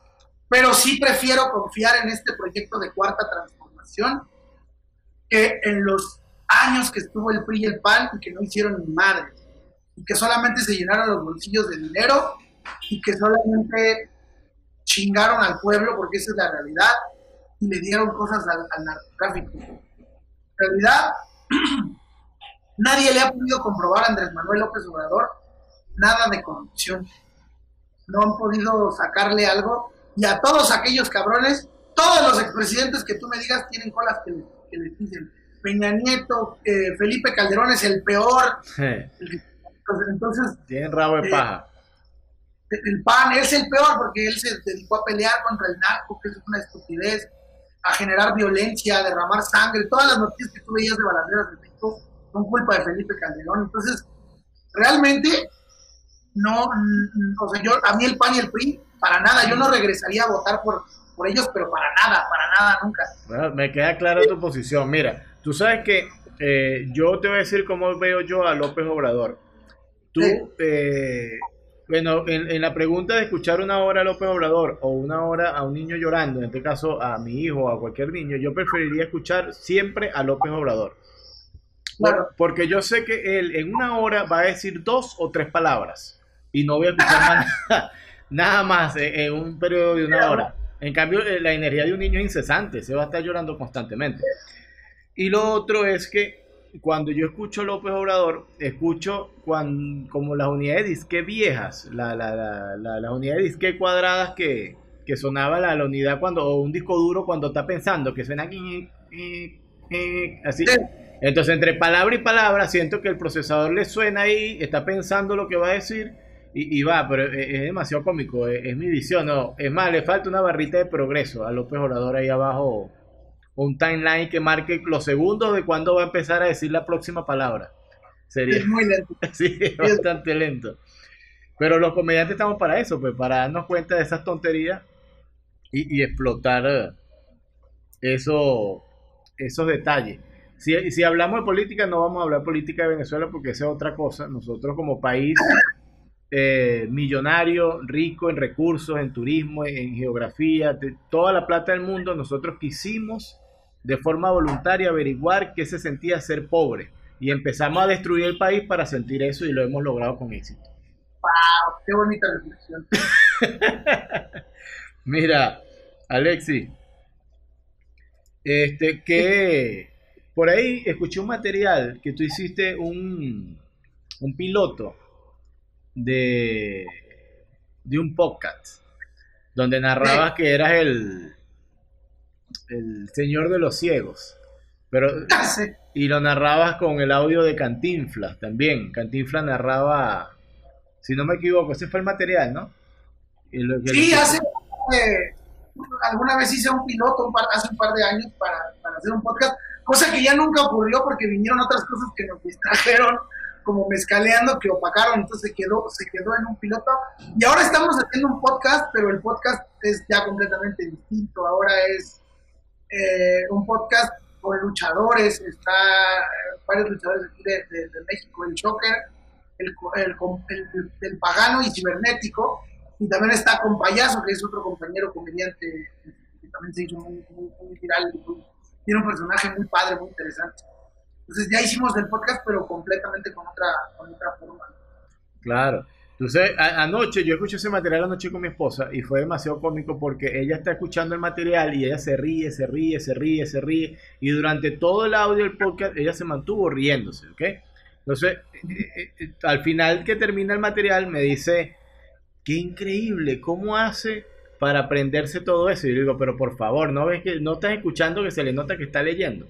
Pero sí prefiero confiar en este proyecto de cuarta transformación que en los años que estuvo el PRI y el PAN y que no hicieron ni madre. Y que solamente se llenaron los bolsillos de dinero y que solamente chingaron al pueblo, porque esa es la realidad, y le dieron cosas al, narcotráfico. En realidad, nadie le ha podido comprobar a Andrés Manuel López Obrador nada de corrupción. No han podido sacarle algo. Y a todos aquellos cabrones, todos los expresidentes que tú me digas tienen colas que, les dicen. Peña Nieto, eh, Felipe Calderón es el peor. entonces, Tienen rabo de eh, paja el PAN es el peor porque él se dedicó a pelear contra el narco, que es una estupidez, a generar violencia, a derramar sangre. Todas las noticias que tú veías de baladeras de México son culpa de Felipe Calderón. Entonces, realmente, no, mm, o sea, yo, a mí el PAN y el PRI, para nada, yo no regresaría a votar por, por ellos, pero para nada, para nada, nunca. Bueno, me queda clara tu posición. Mira, tú sabes que eh, yo te voy a decir cómo veo yo a López Obrador. Tú, eh, bueno, en, la pregunta de escuchar una hora a López Obrador o una hora a un niño llorando, en este caso a mi hijo o a cualquier niño, yo preferiría escuchar siempre a López Obrador. Claro. Porque yo sé que él en una hora va a decir dos o tres palabras y no voy a escuchar nada, más en, un periodo de una hora. En cambio, eh, la energía de un niño es incesante, se va a estar llorando constantemente. Y lo otro es que cuando yo escucho López Obrador, escucho cuando, como las unidades de disque viejas, la, la, la, las unidades de disque cuadradas que, que sonaba la, la, unidad cuando, o un disco duro cuando está pensando, que suena aquí, así. Entonces, entre palabra y palabra, siento que el procesador le suena ahí, está pensando lo que va a decir y, y va, pero es, demasiado cómico, es, es, mi visión. No, es más, le falta una barrita de progreso a López Obrador ahí abajo un timeline que marque los segundos de cuándo va a empezar a decir la próxima palabra. Sería muy lento. sí, bastante lento. Pero los comediantes estamos para eso, pues para darnos cuenta de esas tonterías y, explotar eh, eso, esos detalles. Si, si, hablamos de política, no vamos a hablar política de Venezuela porque esa es otra cosa. Nosotros como país eh, millonario, rico en recursos, en turismo, en geografía, de toda la plata del mundo, nosotros quisimos de forma voluntaria averiguar qué se sentía ser pobre. Y empezamos a destruir el país para sentir eso y lo hemos logrado con éxito. ¡Wow! ¡Qué bonita reflexión! Mira, Alexi, este, que por ahí escuché un material que tú hiciste un, un piloto de, de un podcast donde narrabas que eras el, el señor de los ciegos. Pero, y lo narrabas con el audio de Cantinflas también. Cantinflas narraba, si no me equivoco, ese fue el material, ¿no? sí, hace, eh, alguna vez hice un piloto un hace un par de años para, para, hacer un podcast, cosa que ya nunca ocurrió porque vinieron otras cosas que nos distrajeron, como mezcaleando, que opacaron, entonces se quedó, se quedó en un piloto. Y ahora estamos haciendo un podcast, pero el podcast es ya completamente distinto. Ahora es eh, un podcast con luchadores, está eh, varios luchadores aquí de, México, el Joker, el, el, el, pagano y cibernético, y también está con Payaso, que es otro compañero comediante que también se hizo muy, muy, viral, tiene un personaje muy padre, muy interesante. Entonces ya hicimos el podcast, pero completamente con otra, con otra forma. Claro. Entonces, anoche yo escuché ese material anoche con mi esposa y fue demasiado cómico porque ella está escuchando el material y ella se ríe, se ríe, se ríe, se ríe y durante todo el audio del podcast ella se mantuvo riéndose, ¿ok? Entonces, eh, eh, eh, al final que termina el material me dice, qué increíble, ¿cómo hace para aprenderse todo eso? Y yo digo, pero por favor, ¿no ves que no estás escuchando que se le nota que está leyendo?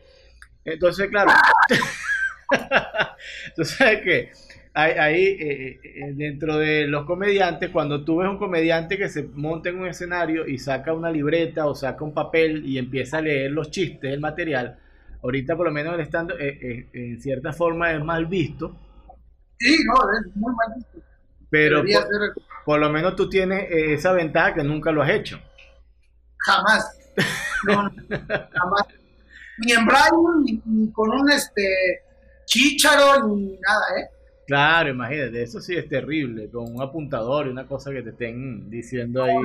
Entonces, claro, tú sabes que ahí eh, eh, dentro de los comediantes, cuando tú ves un comediante que se monta en un escenario y saca una libreta o saca un papel y empieza a leer los chistes, el material, ahorita por lo menos el estando eh, en cierta forma es mal visto. Sí, no, es muy mal visto. Pero por, lo menos tú tienes esa ventaja que nunca lo has hecho. Jamás. No, jamás. Ni en Brian, ni, con un este chícharo, ni nada, ¿eh? Claro, imagínate, eso sí es terrible, con un apuntador y una cosa que te estén diciendo ahí.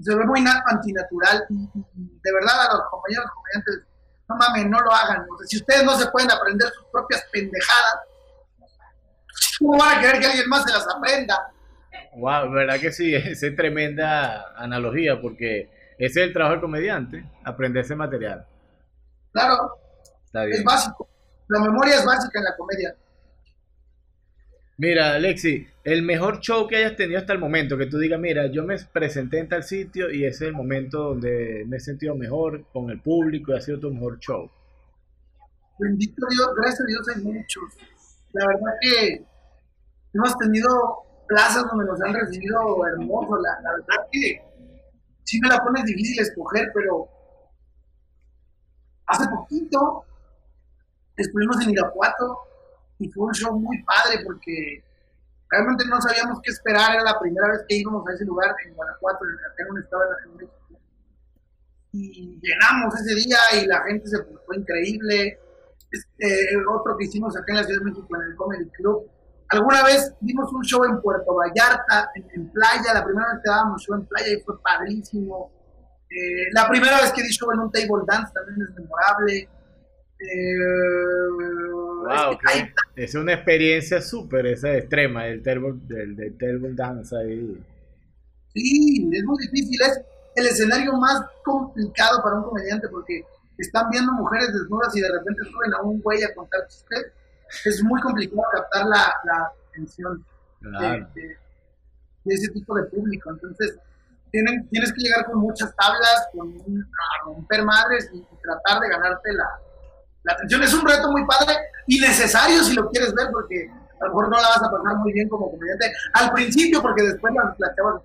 Se ve muy antinatural y, de verdad a los compañeros comediantes, no mames, no lo hagan. si ustedes no se pueden aprender sus propias pendejadas, ¿cómo van a querer que alguien más se las aprenda? Wow, verdad que sí, es tremenda analogía porque ese es el trabajo del comediante, aprender ese material. Claro, es básico. La memoria es básica en la comedia. Mira, Alexi, el mejor show que hayas tenido hasta el momento, que tú digas, mira, yo me presenté en tal sitio y ese es el momento donde me he sentido mejor con el público y ha sido tu mejor show. Bendito Dios, gracias a Dios hay muchos. La verdad que hemos tenido plazas donde nos han recibido hermoso. La, la verdad que sí me la pones difícil escoger, pero hace poquito estuvimos en Irapuato y fue un show muy padre porque realmente no sabíamos qué esperar, era la primera vez que íbamos a ese lugar en Guanajuato, en un estado de México. Y llenamos ese día y la gente se fue increíble. Este, otro que hicimos acá en la Ciudad de México, en el Comedy Club. Alguna vez dimos un show en Puerto Vallarta, en, playa, la primera vez que dábamos show en playa y fue padrísimo. Eh, la primera vez que di show en un table dance también es memorable. Wow, es una experiencia súper esa extrema del table, del, del dance ahí. Sí, es muy difícil, es el escenario más complicado para un comediante porque están viendo mujeres desnudas y de repente suben a un güey a contar chistes. Es muy complicado captar la, la atención de, ese tipo de público. Entonces, tienen, tienes que llegar con muchas tablas, con a romper madres y tratar de ganarte la, la atención. Es un reto muy padre y necesario si lo quieres ver, porque a lo mejor no la vas a pasar muy bien como comediante al principio, porque después las, las chavas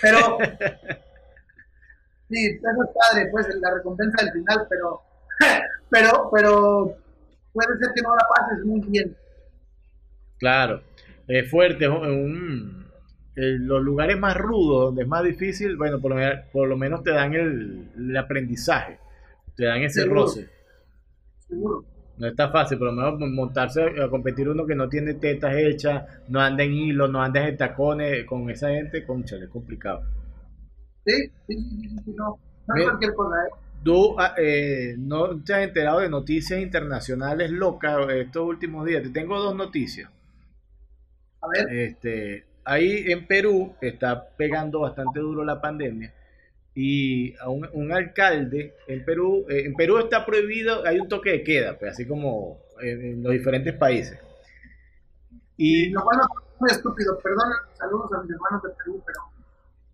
Pero, sí, eso es padre, pues la recompensa del final, pero, pero, pero puede ser que no la pases muy bien. Claro, es fuerte, un, los lugares más rudos, donde es más difícil, bueno, por lo, por lo menos te dan el, el aprendizaje te dan ese roce. Seguro. No está fácil, por lo menos montarse a competir uno que no tiene tetas hechas, no anda en hilo, no anda en tacones con esa gente, concha, es complicado. Sí, sí, sí, sí, no. No cualquier cosa, ¿eh? Tú ah, eh, no te has enterado de noticias internacionales locas estos últimos días. Te tengo dos noticias. A ver. Este, ahí en Perú está pegando bastante duro la pandemia y a un, alcalde en Perú, eh, en Perú está prohibido, hay un toque de queda, pues, así como en, los diferentes países. Y, lo cual es muy estúpido. Perdón, saludos a mis hermanos de Perú, pero,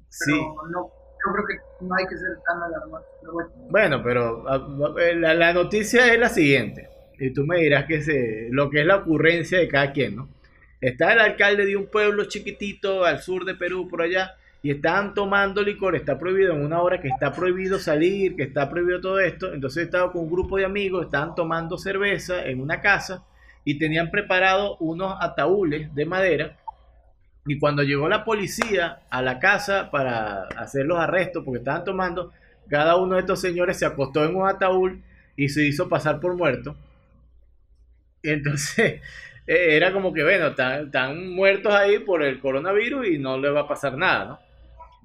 sí. no, yo creo que no hay que ser tan alarmado. bueno. bueno, pero la, la, noticia es la siguiente. Y tú me dirás que se, lo que es la ocurrencia de cada quien, ¿no? Está el alcalde de un pueblo chiquitito al sur de Perú, por allá, y están tomando licor, está prohibido en una hora que está prohibido salir, que está prohibido todo esto. Entonces he estado con un grupo de amigos, estaban tomando cerveza en una casa y tenían preparado unos ataúdes de madera. Y cuando llegó la policía a la casa para hacer los arrestos, porque estaban tomando, cada uno de estos señores se acostó en un ataúd y se hizo pasar por muerto. Entonces, era como que, bueno, están, muertos ahí por el coronavirus y no les va a pasar nada, ¿no?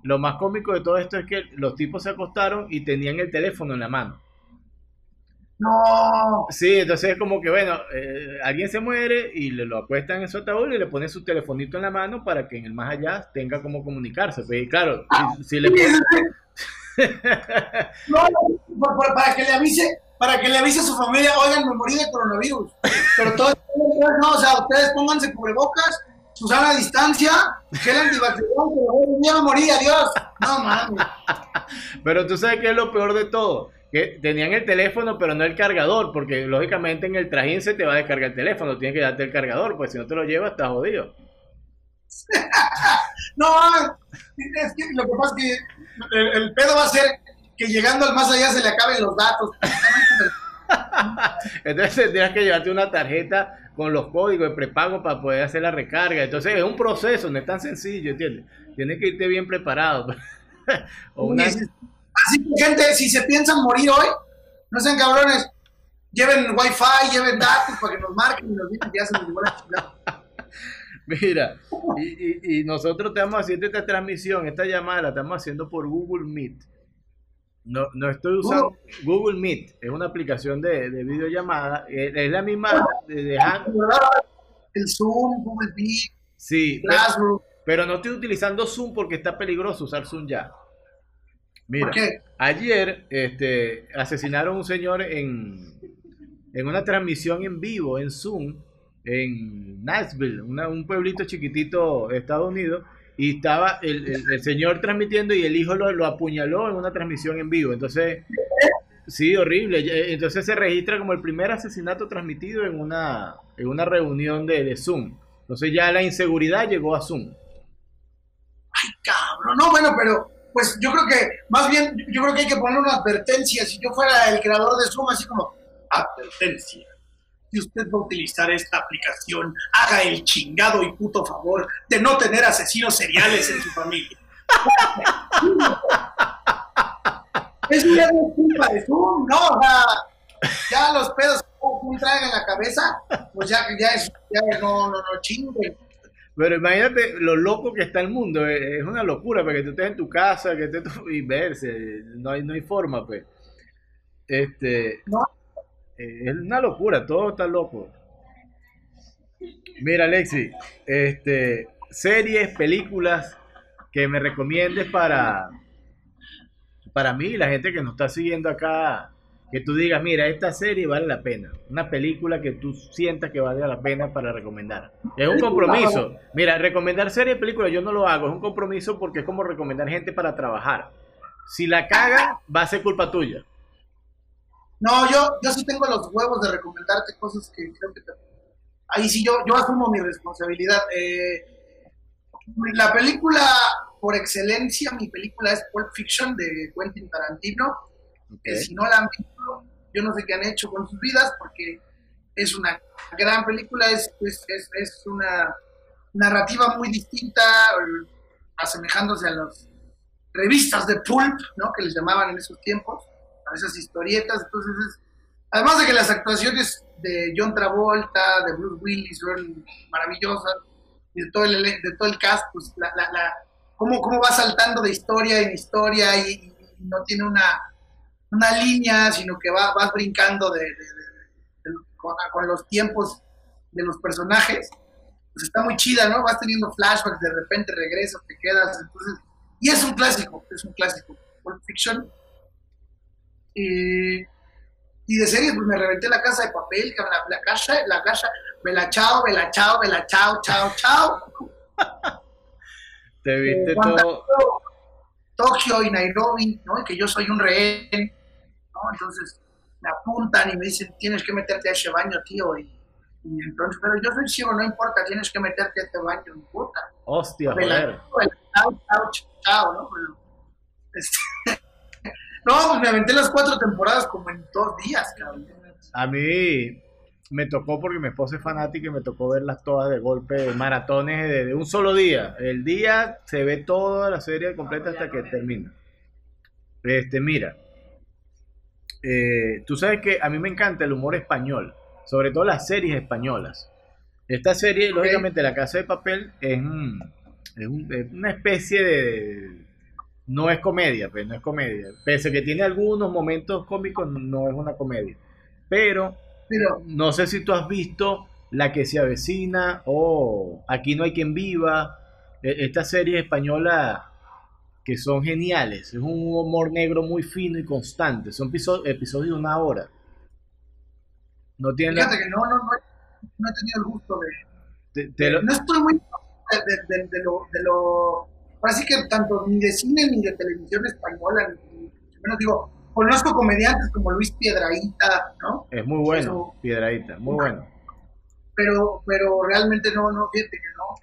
Lo más cómico de todo esto es que los tipos se acostaron y tenían el teléfono en la mano. No. Sí, entonces es como que, bueno, eh, alguien se muere y le lo acuestan en su ataúd y le ponen su telefonito en la mano para que en el más allá tenga como comunicarse. Pues, y claro, si, le no, para que le avise, para que le avise a su familia, oigan, me morí de coronavirus. Pero todo no, o sea, ustedes pónganse cubrebocas, Susana a distancia, gel antibacterial, que ya me morí, adiós. No mames. Pero tú sabes que es lo peor de todo que tenían el teléfono, pero no el cargador, porque lógicamente en el trajín se te va a descargar el teléfono, tienes que darte el cargador, pues si no te lo llevas, estás jodido. no, es que lo que pasa es que el, pedo va a ser que llegando al más allá se le acaben los datos. Entonces tendrías que llevarte una tarjeta con los códigos de prepago para poder hacer la recarga. Entonces es un proceso, no es tan sencillo, ¿entiendes? Tienes que irte bien preparado. o una... Así que, gente, si se piensan morir hoy, no sean cabrones, lleven wifi, lleven datos para que nos marquen y nos digan que ya se nos llevó la Mira, y, y, nosotros estamos haciendo esta transmisión, esta llamada la estamos haciendo por Google Meet. No, no estoy usando Google Meet, es una aplicación de, de videollamada, es la misma de, El Zoom, Google Meet, sí, Classroom. pero no estoy utilizando Zoom porque está peligroso usar Zoom ya. Mira, ayer este, asesinaron a un señor en, en una transmisión en vivo, en Zoom, en Nashville, un pueblito chiquitito de Estados Unidos, y estaba el, el, señor transmitiendo y el hijo lo, lo, apuñaló en una transmisión en vivo. Entonces, sí, horrible. Entonces se registra como el primer asesinato transmitido en una, en una reunión de, de Zoom. Entonces ya la inseguridad llegó a Zoom. Ay, cabrón, no, bueno, pero pues yo creo que, más bien, yo creo que hay que poner una advertencia. Si yo fuera el creador de Zoom, así como, advertencia. Si usted va a utilizar esta aplicación, haga el chingado y puto favor de no tener asesinos seriales en su familia. es una culpa de Zoom, ¿no? O sea, ya los pedos que traen en la cabeza, pues ya, ya, es, ya no, no, no chinguen pero imagínate lo loco que está el mundo. Es una locura para que tú estés en tu casa que estés y verse. No hay, no hay forma, pues. Este. Es una locura, todo está loco. Mira, Alexi, este, series, películas que me recomiendes para, para mí, la gente que nos está siguiendo acá que tú digas, mira, esta serie vale la pena. Una película que tú sientas que vale la pena para recomendar. Es un compromiso. Mira, recomendar serie y película yo no lo hago. Es un compromiso porque es como recomendar gente para trabajar. Si la cagan, va a ser culpa tuya. No, yo, yo sí tengo los huevos de recomendarte cosas que creo que te... Ahí sí yo, yo asumo mi responsabilidad. Eh, la película por excelencia, mi película es Pulp Fiction de Quentin Tarantino que si no la han visto, yo no sé qué han hecho con sus vidas, porque es una gran película, es, es, es, una narrativa muy distinta, asemejándose a las revistas de pulp, ¿no? que les llamaban en esos tiempos, esas historietas. Entonces, además de que las actuaciones de John Travolta, de Bruce Willis son maravillosas, y de todo el, de todo el cast, pues la, la, cómo, cómo va saltando de historia en historia y no tiene una una línea, sino que va, vas brincando de, con, los tiempos de los personajes. Pues está muy chida, ¿no? Vas teniendo flashbacks, de repente regresas, te quedas. Entonces, y es un clásico, es un clásico. Pulp Fiction. Y de series, pues me reventé la casa de papel, la, la casa, la casa, vela chao, vela chao, vela chao, chao, chao. Te viste todo. Tokio y Nairobi, ¿no? Y que yo soy un rehén, ¿no? Entonces me apuntan y me dicen, tienes que meterte a ese baño, tío. Y, entonces, pero yo soy ciego, no importa, tienes que meterte a este baño, puta. Hostia, joder. Chao, chao, chao, ¿no? Este, no, pues me aventé las cuatro temporadas como en dos días, cabrón. A mí me tocó porque mi esposa es fanática y me tocó verlas todas de golpe, maratones de, un solo día. El día se ve toda la serie completa hasta que termina. Este, mira, eh, tú sabes que a mí me encanta el humor español, sobre todo las series españolas. Esta serie, lógicamente, La Casa de Papel es, es, una especie de... No es comedia, pues no es comedia. Pese a que tiene algunos momentos cómicos, no es una comedia. Pero no sé si tú has visto La que se avecina o Aquí no hay quien viva. E, esta serie española que son geniales. Es un humor negro muy fino y constante. Son episodios de una hora. No tiene Fíjate que no, no, no, no, he tenido el gusto de... No estoy muy... De, de, lo, de lo... Así que tanto ni de cine ni de televisión española, ni, menos digo, conozco comediantes como Luis Piedraíta, ¿no? Es muy bueno, Piedraíta, muy bueno. Pero, pero realmente no, no, fíjate que no.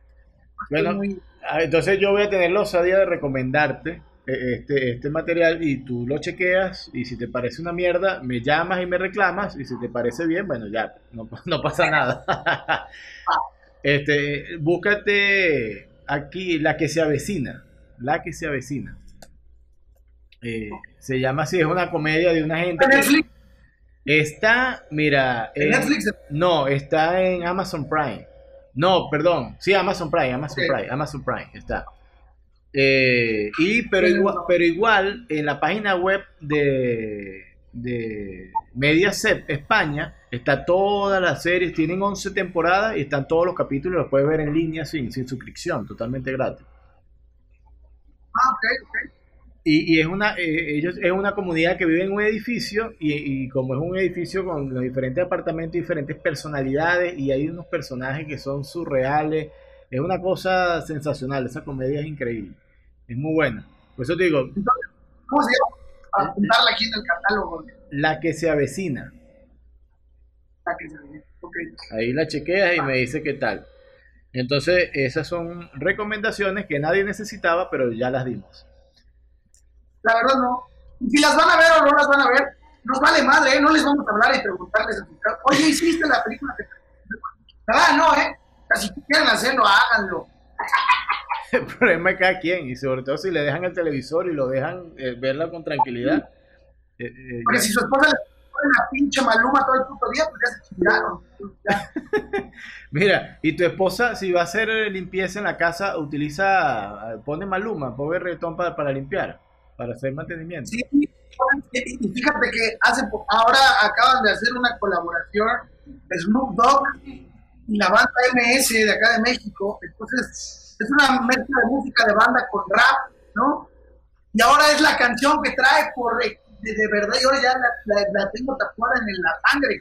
Bueno, ah, entonces yo voy a tener la osadía de recomendarte eh, este, este material y tú lo chequeas y si te parece una mierda, me llamas y me reclamas y si te parece bien, bueno, ya, no, no pasa nada. este, búscate aquí la que se avecina, la que se avecina. Eh, se llama así, es una comedia de una gente está, mira, no, está en Amazon Prime. No, perdón, sí, Amazon Prime, Amazon Prime, Amazon Prime, está. Eh, y pero igual, pero igual en la página web de, de Mediaset España está todas las series, tienen 11 temporadas y están todos los capítulos, los puedes ver en línea sin, sin suscripción, totalmente gratis. Ah, ok, ok. Y, es una eh, ellos es una comunidad que vive en un edificio y, como es un edificio con los diferentes apartamentos diferentes personalidades y hay unos personajes que son surreales es una cosa sensacional esa comedia es increíble es muy buena por eso te digo ¿cómo se llama? apuntarla aquí en el catálogo la que se avecina que se avecina okay. ahí la chequeas y me dice qué tal entonces esas son recomendaciones que nadie necesitaba pero ya las dimos la verdad no. Si las van a ver o no las van a ver, nos vale madre, ¿eh? No les vamos a hablar y preguntarles a oye, ¿hiciste la película que Ah, no, ¿eh? Si quieren hacerlo, háganlo. El problema es cada quien, y sobre todo si le dejan el televisor y lo dejan eh, verla con tranquilidad. Eh, eh, Porque si su esposa le pone la pinche maluma todo el puto día, pues ya se chingaron. Mira, y tu esposa, si va a hacer limpieza en la casa, utiliza, pone maluma, retón para, para limpiar para hacer mantenimiento. Sí, y fíjate que hace ahora acaban de hacer una colaboración Snoop Dogg y la banda MS de acá de México, entonces es una mezcla de música de banda con rap, ¿no? Y ahora es la canción que trae por de, verdad, y ahora ya la, tengo tatuada en la sangre,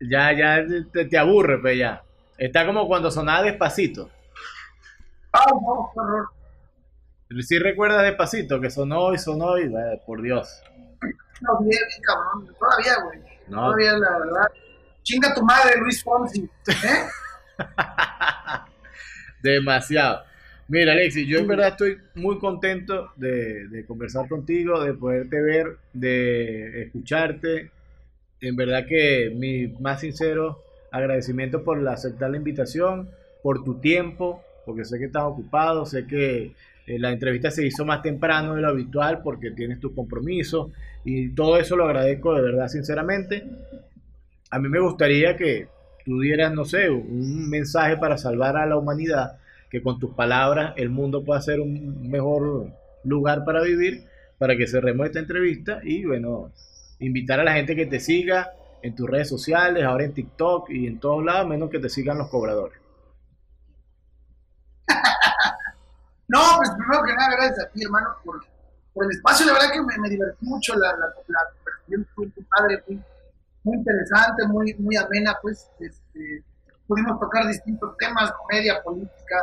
Ya, ya te, te aburre, pues ya. Está como cuando sonaba despacito. No, qué horror. Si recuerdas despacito que sonó y sonó y por Dios. No, bien, cabrón. Todavía, güey. No. Todavía, la verdad. Chinga tu madre, Luis Fonsi. ¿Eh? Demasiado. Mira, Alexis, yo en verdad estoy muy contento de, de, conversar contigo, de poderte ver, de escucharte. En verdad que mi más sincero agradecimiento por aceptar la invitación, por tu tiempo, porque sé que estás ocupado, sé que eh, la entrevista se hizo más temprano de lo habitual porque tienes tu compromiso y todo eso lo agradezco de verdad, sinceramente. A mí me gustaría que tú dieras, no sé, un mensaje para salvar a la humanidad, que con tus palabras el mundo pueda ser un mejor lugar para vivir, para que cerremos esta entrevista y bueno, invitar a la gente que te siga en tus redes sociales, ahora en TikTok y en todos lados, menos que te sigan los cobradores. No, pues primero que nada, gracias a ti, hermano, por, por el espacio. La verdad que me, divertí mucho la, la, la conversación. padre, muy, muy interesante, muy, muy amena, pues este, pudimos tocar distintos temas, comedia, política.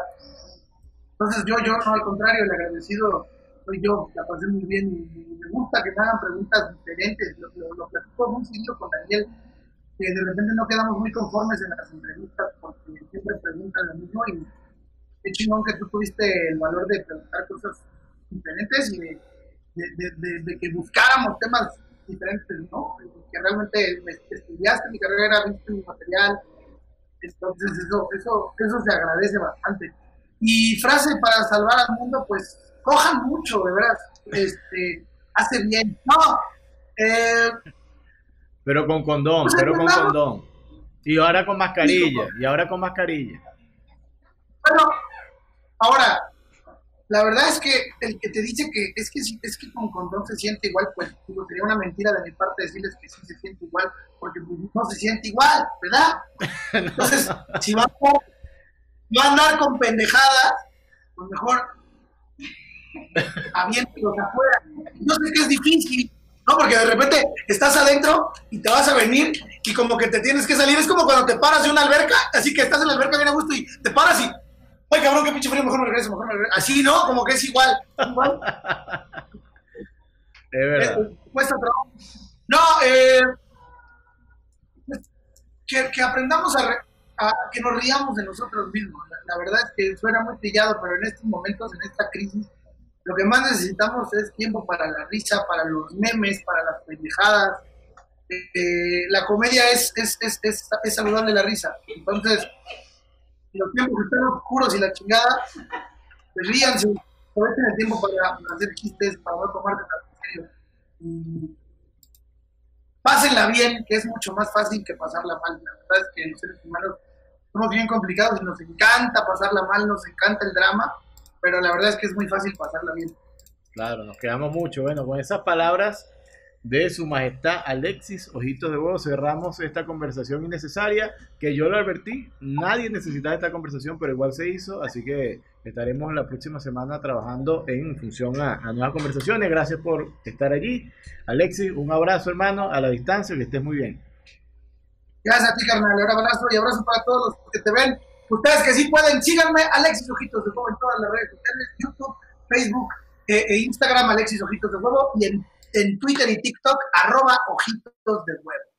Entonces yo, yo no, al contrario, el agradecido soy yo, la pasé muy bien y, me gusta que me hagan preguntas diferentes. Lo, lo, lo platico muy seguido con Daniel, que de repente no quedamos muy conformes en las entrevistas porque siempre preguntan lo mismo y qué chingón que tú tuviste el valor de preguntar cosas diferentes y de, de, de, que buscáramos temas diferentes, ¿no? Que realmente estudiaste mi carrera, viste mi material, entonces eso, eso, eso se agradece bastante. Y frase para salvar al mundo, pues cojan mucho, de verdad, este, hace bien. No, eh, pero con condón, pues pero con condón. Y ahora con mascarilla, y ahora con mascarilla. Bueno, ahora, la verdad es que el que te dice que es que es que con condón se siente igual, pues sería una mentira de mi parte decirles que sí se siente igual, porque pues, no se siente igual, ¿verdad? Entonces, si va a, andar con pendejadas, pues mejor aviéntelos afuera. Yo sé que es difícil, ¿no? Porque de repente estás adentro y te vas a venir y como que te tienes que salir. Es como cuando te paras de una alberca, así que estás en la alberca bien a gusto y te paras y, ay cabrón, qué pinche frío, mejor me regreso, mejor me regreso. Así, ¿no? Como que es igual. Es verdad. Eh, cuesta trabajo. No, eh, que, que, aprendamos a, a, que nos riamos de nosotros mismos. La, la, verdad es que suena muy trillado, pero en estos momentos, en esta crisis, lo que más necesitamos es tiempo para la risa, para los memes, para las pendejadas. Eh, la comedia es, es, es, es, saludable la risa. Entonces, los tiempos están oscuros y la chingada, pues ríanse, aprovechen el tiempo para, hacer chistes, para no tomarte tan serio. Pásenla bien, que es mucho más fácil que pasarla mal. La verdad es que los seres humanos somos bien complicados y nos encanta pasarla mal, nos encanta el drama pero la verdad es que es muy fácil pasarla bien. Claro, nos quedamos mucho. Bueno, con esas palabras de su majestad Alexis Ojitos de Huevo cerramos esta conversación innecesaria que yo lo advertí. Nadie necesitaba esta conversación, pero igual se hizo. Así que estaremos la próxima semana trabajando en función a, nuevas conversaciones. Gracias por estar allí. Alexis, un abrazo, hermano, a la distancia. Que estés muy bien. Gracias a ti, carnal. Un abrazo y abrazo para todos los que te ven Ustedes que sí pueden, síganme, Alexis Ojitos de Fuego en todas las redes sociales, YouTube, Facebook eh, e Instagram, Alexis Ojitos de Fuego, y en, en Twitter y TikTok, arroba ojitos de huevo.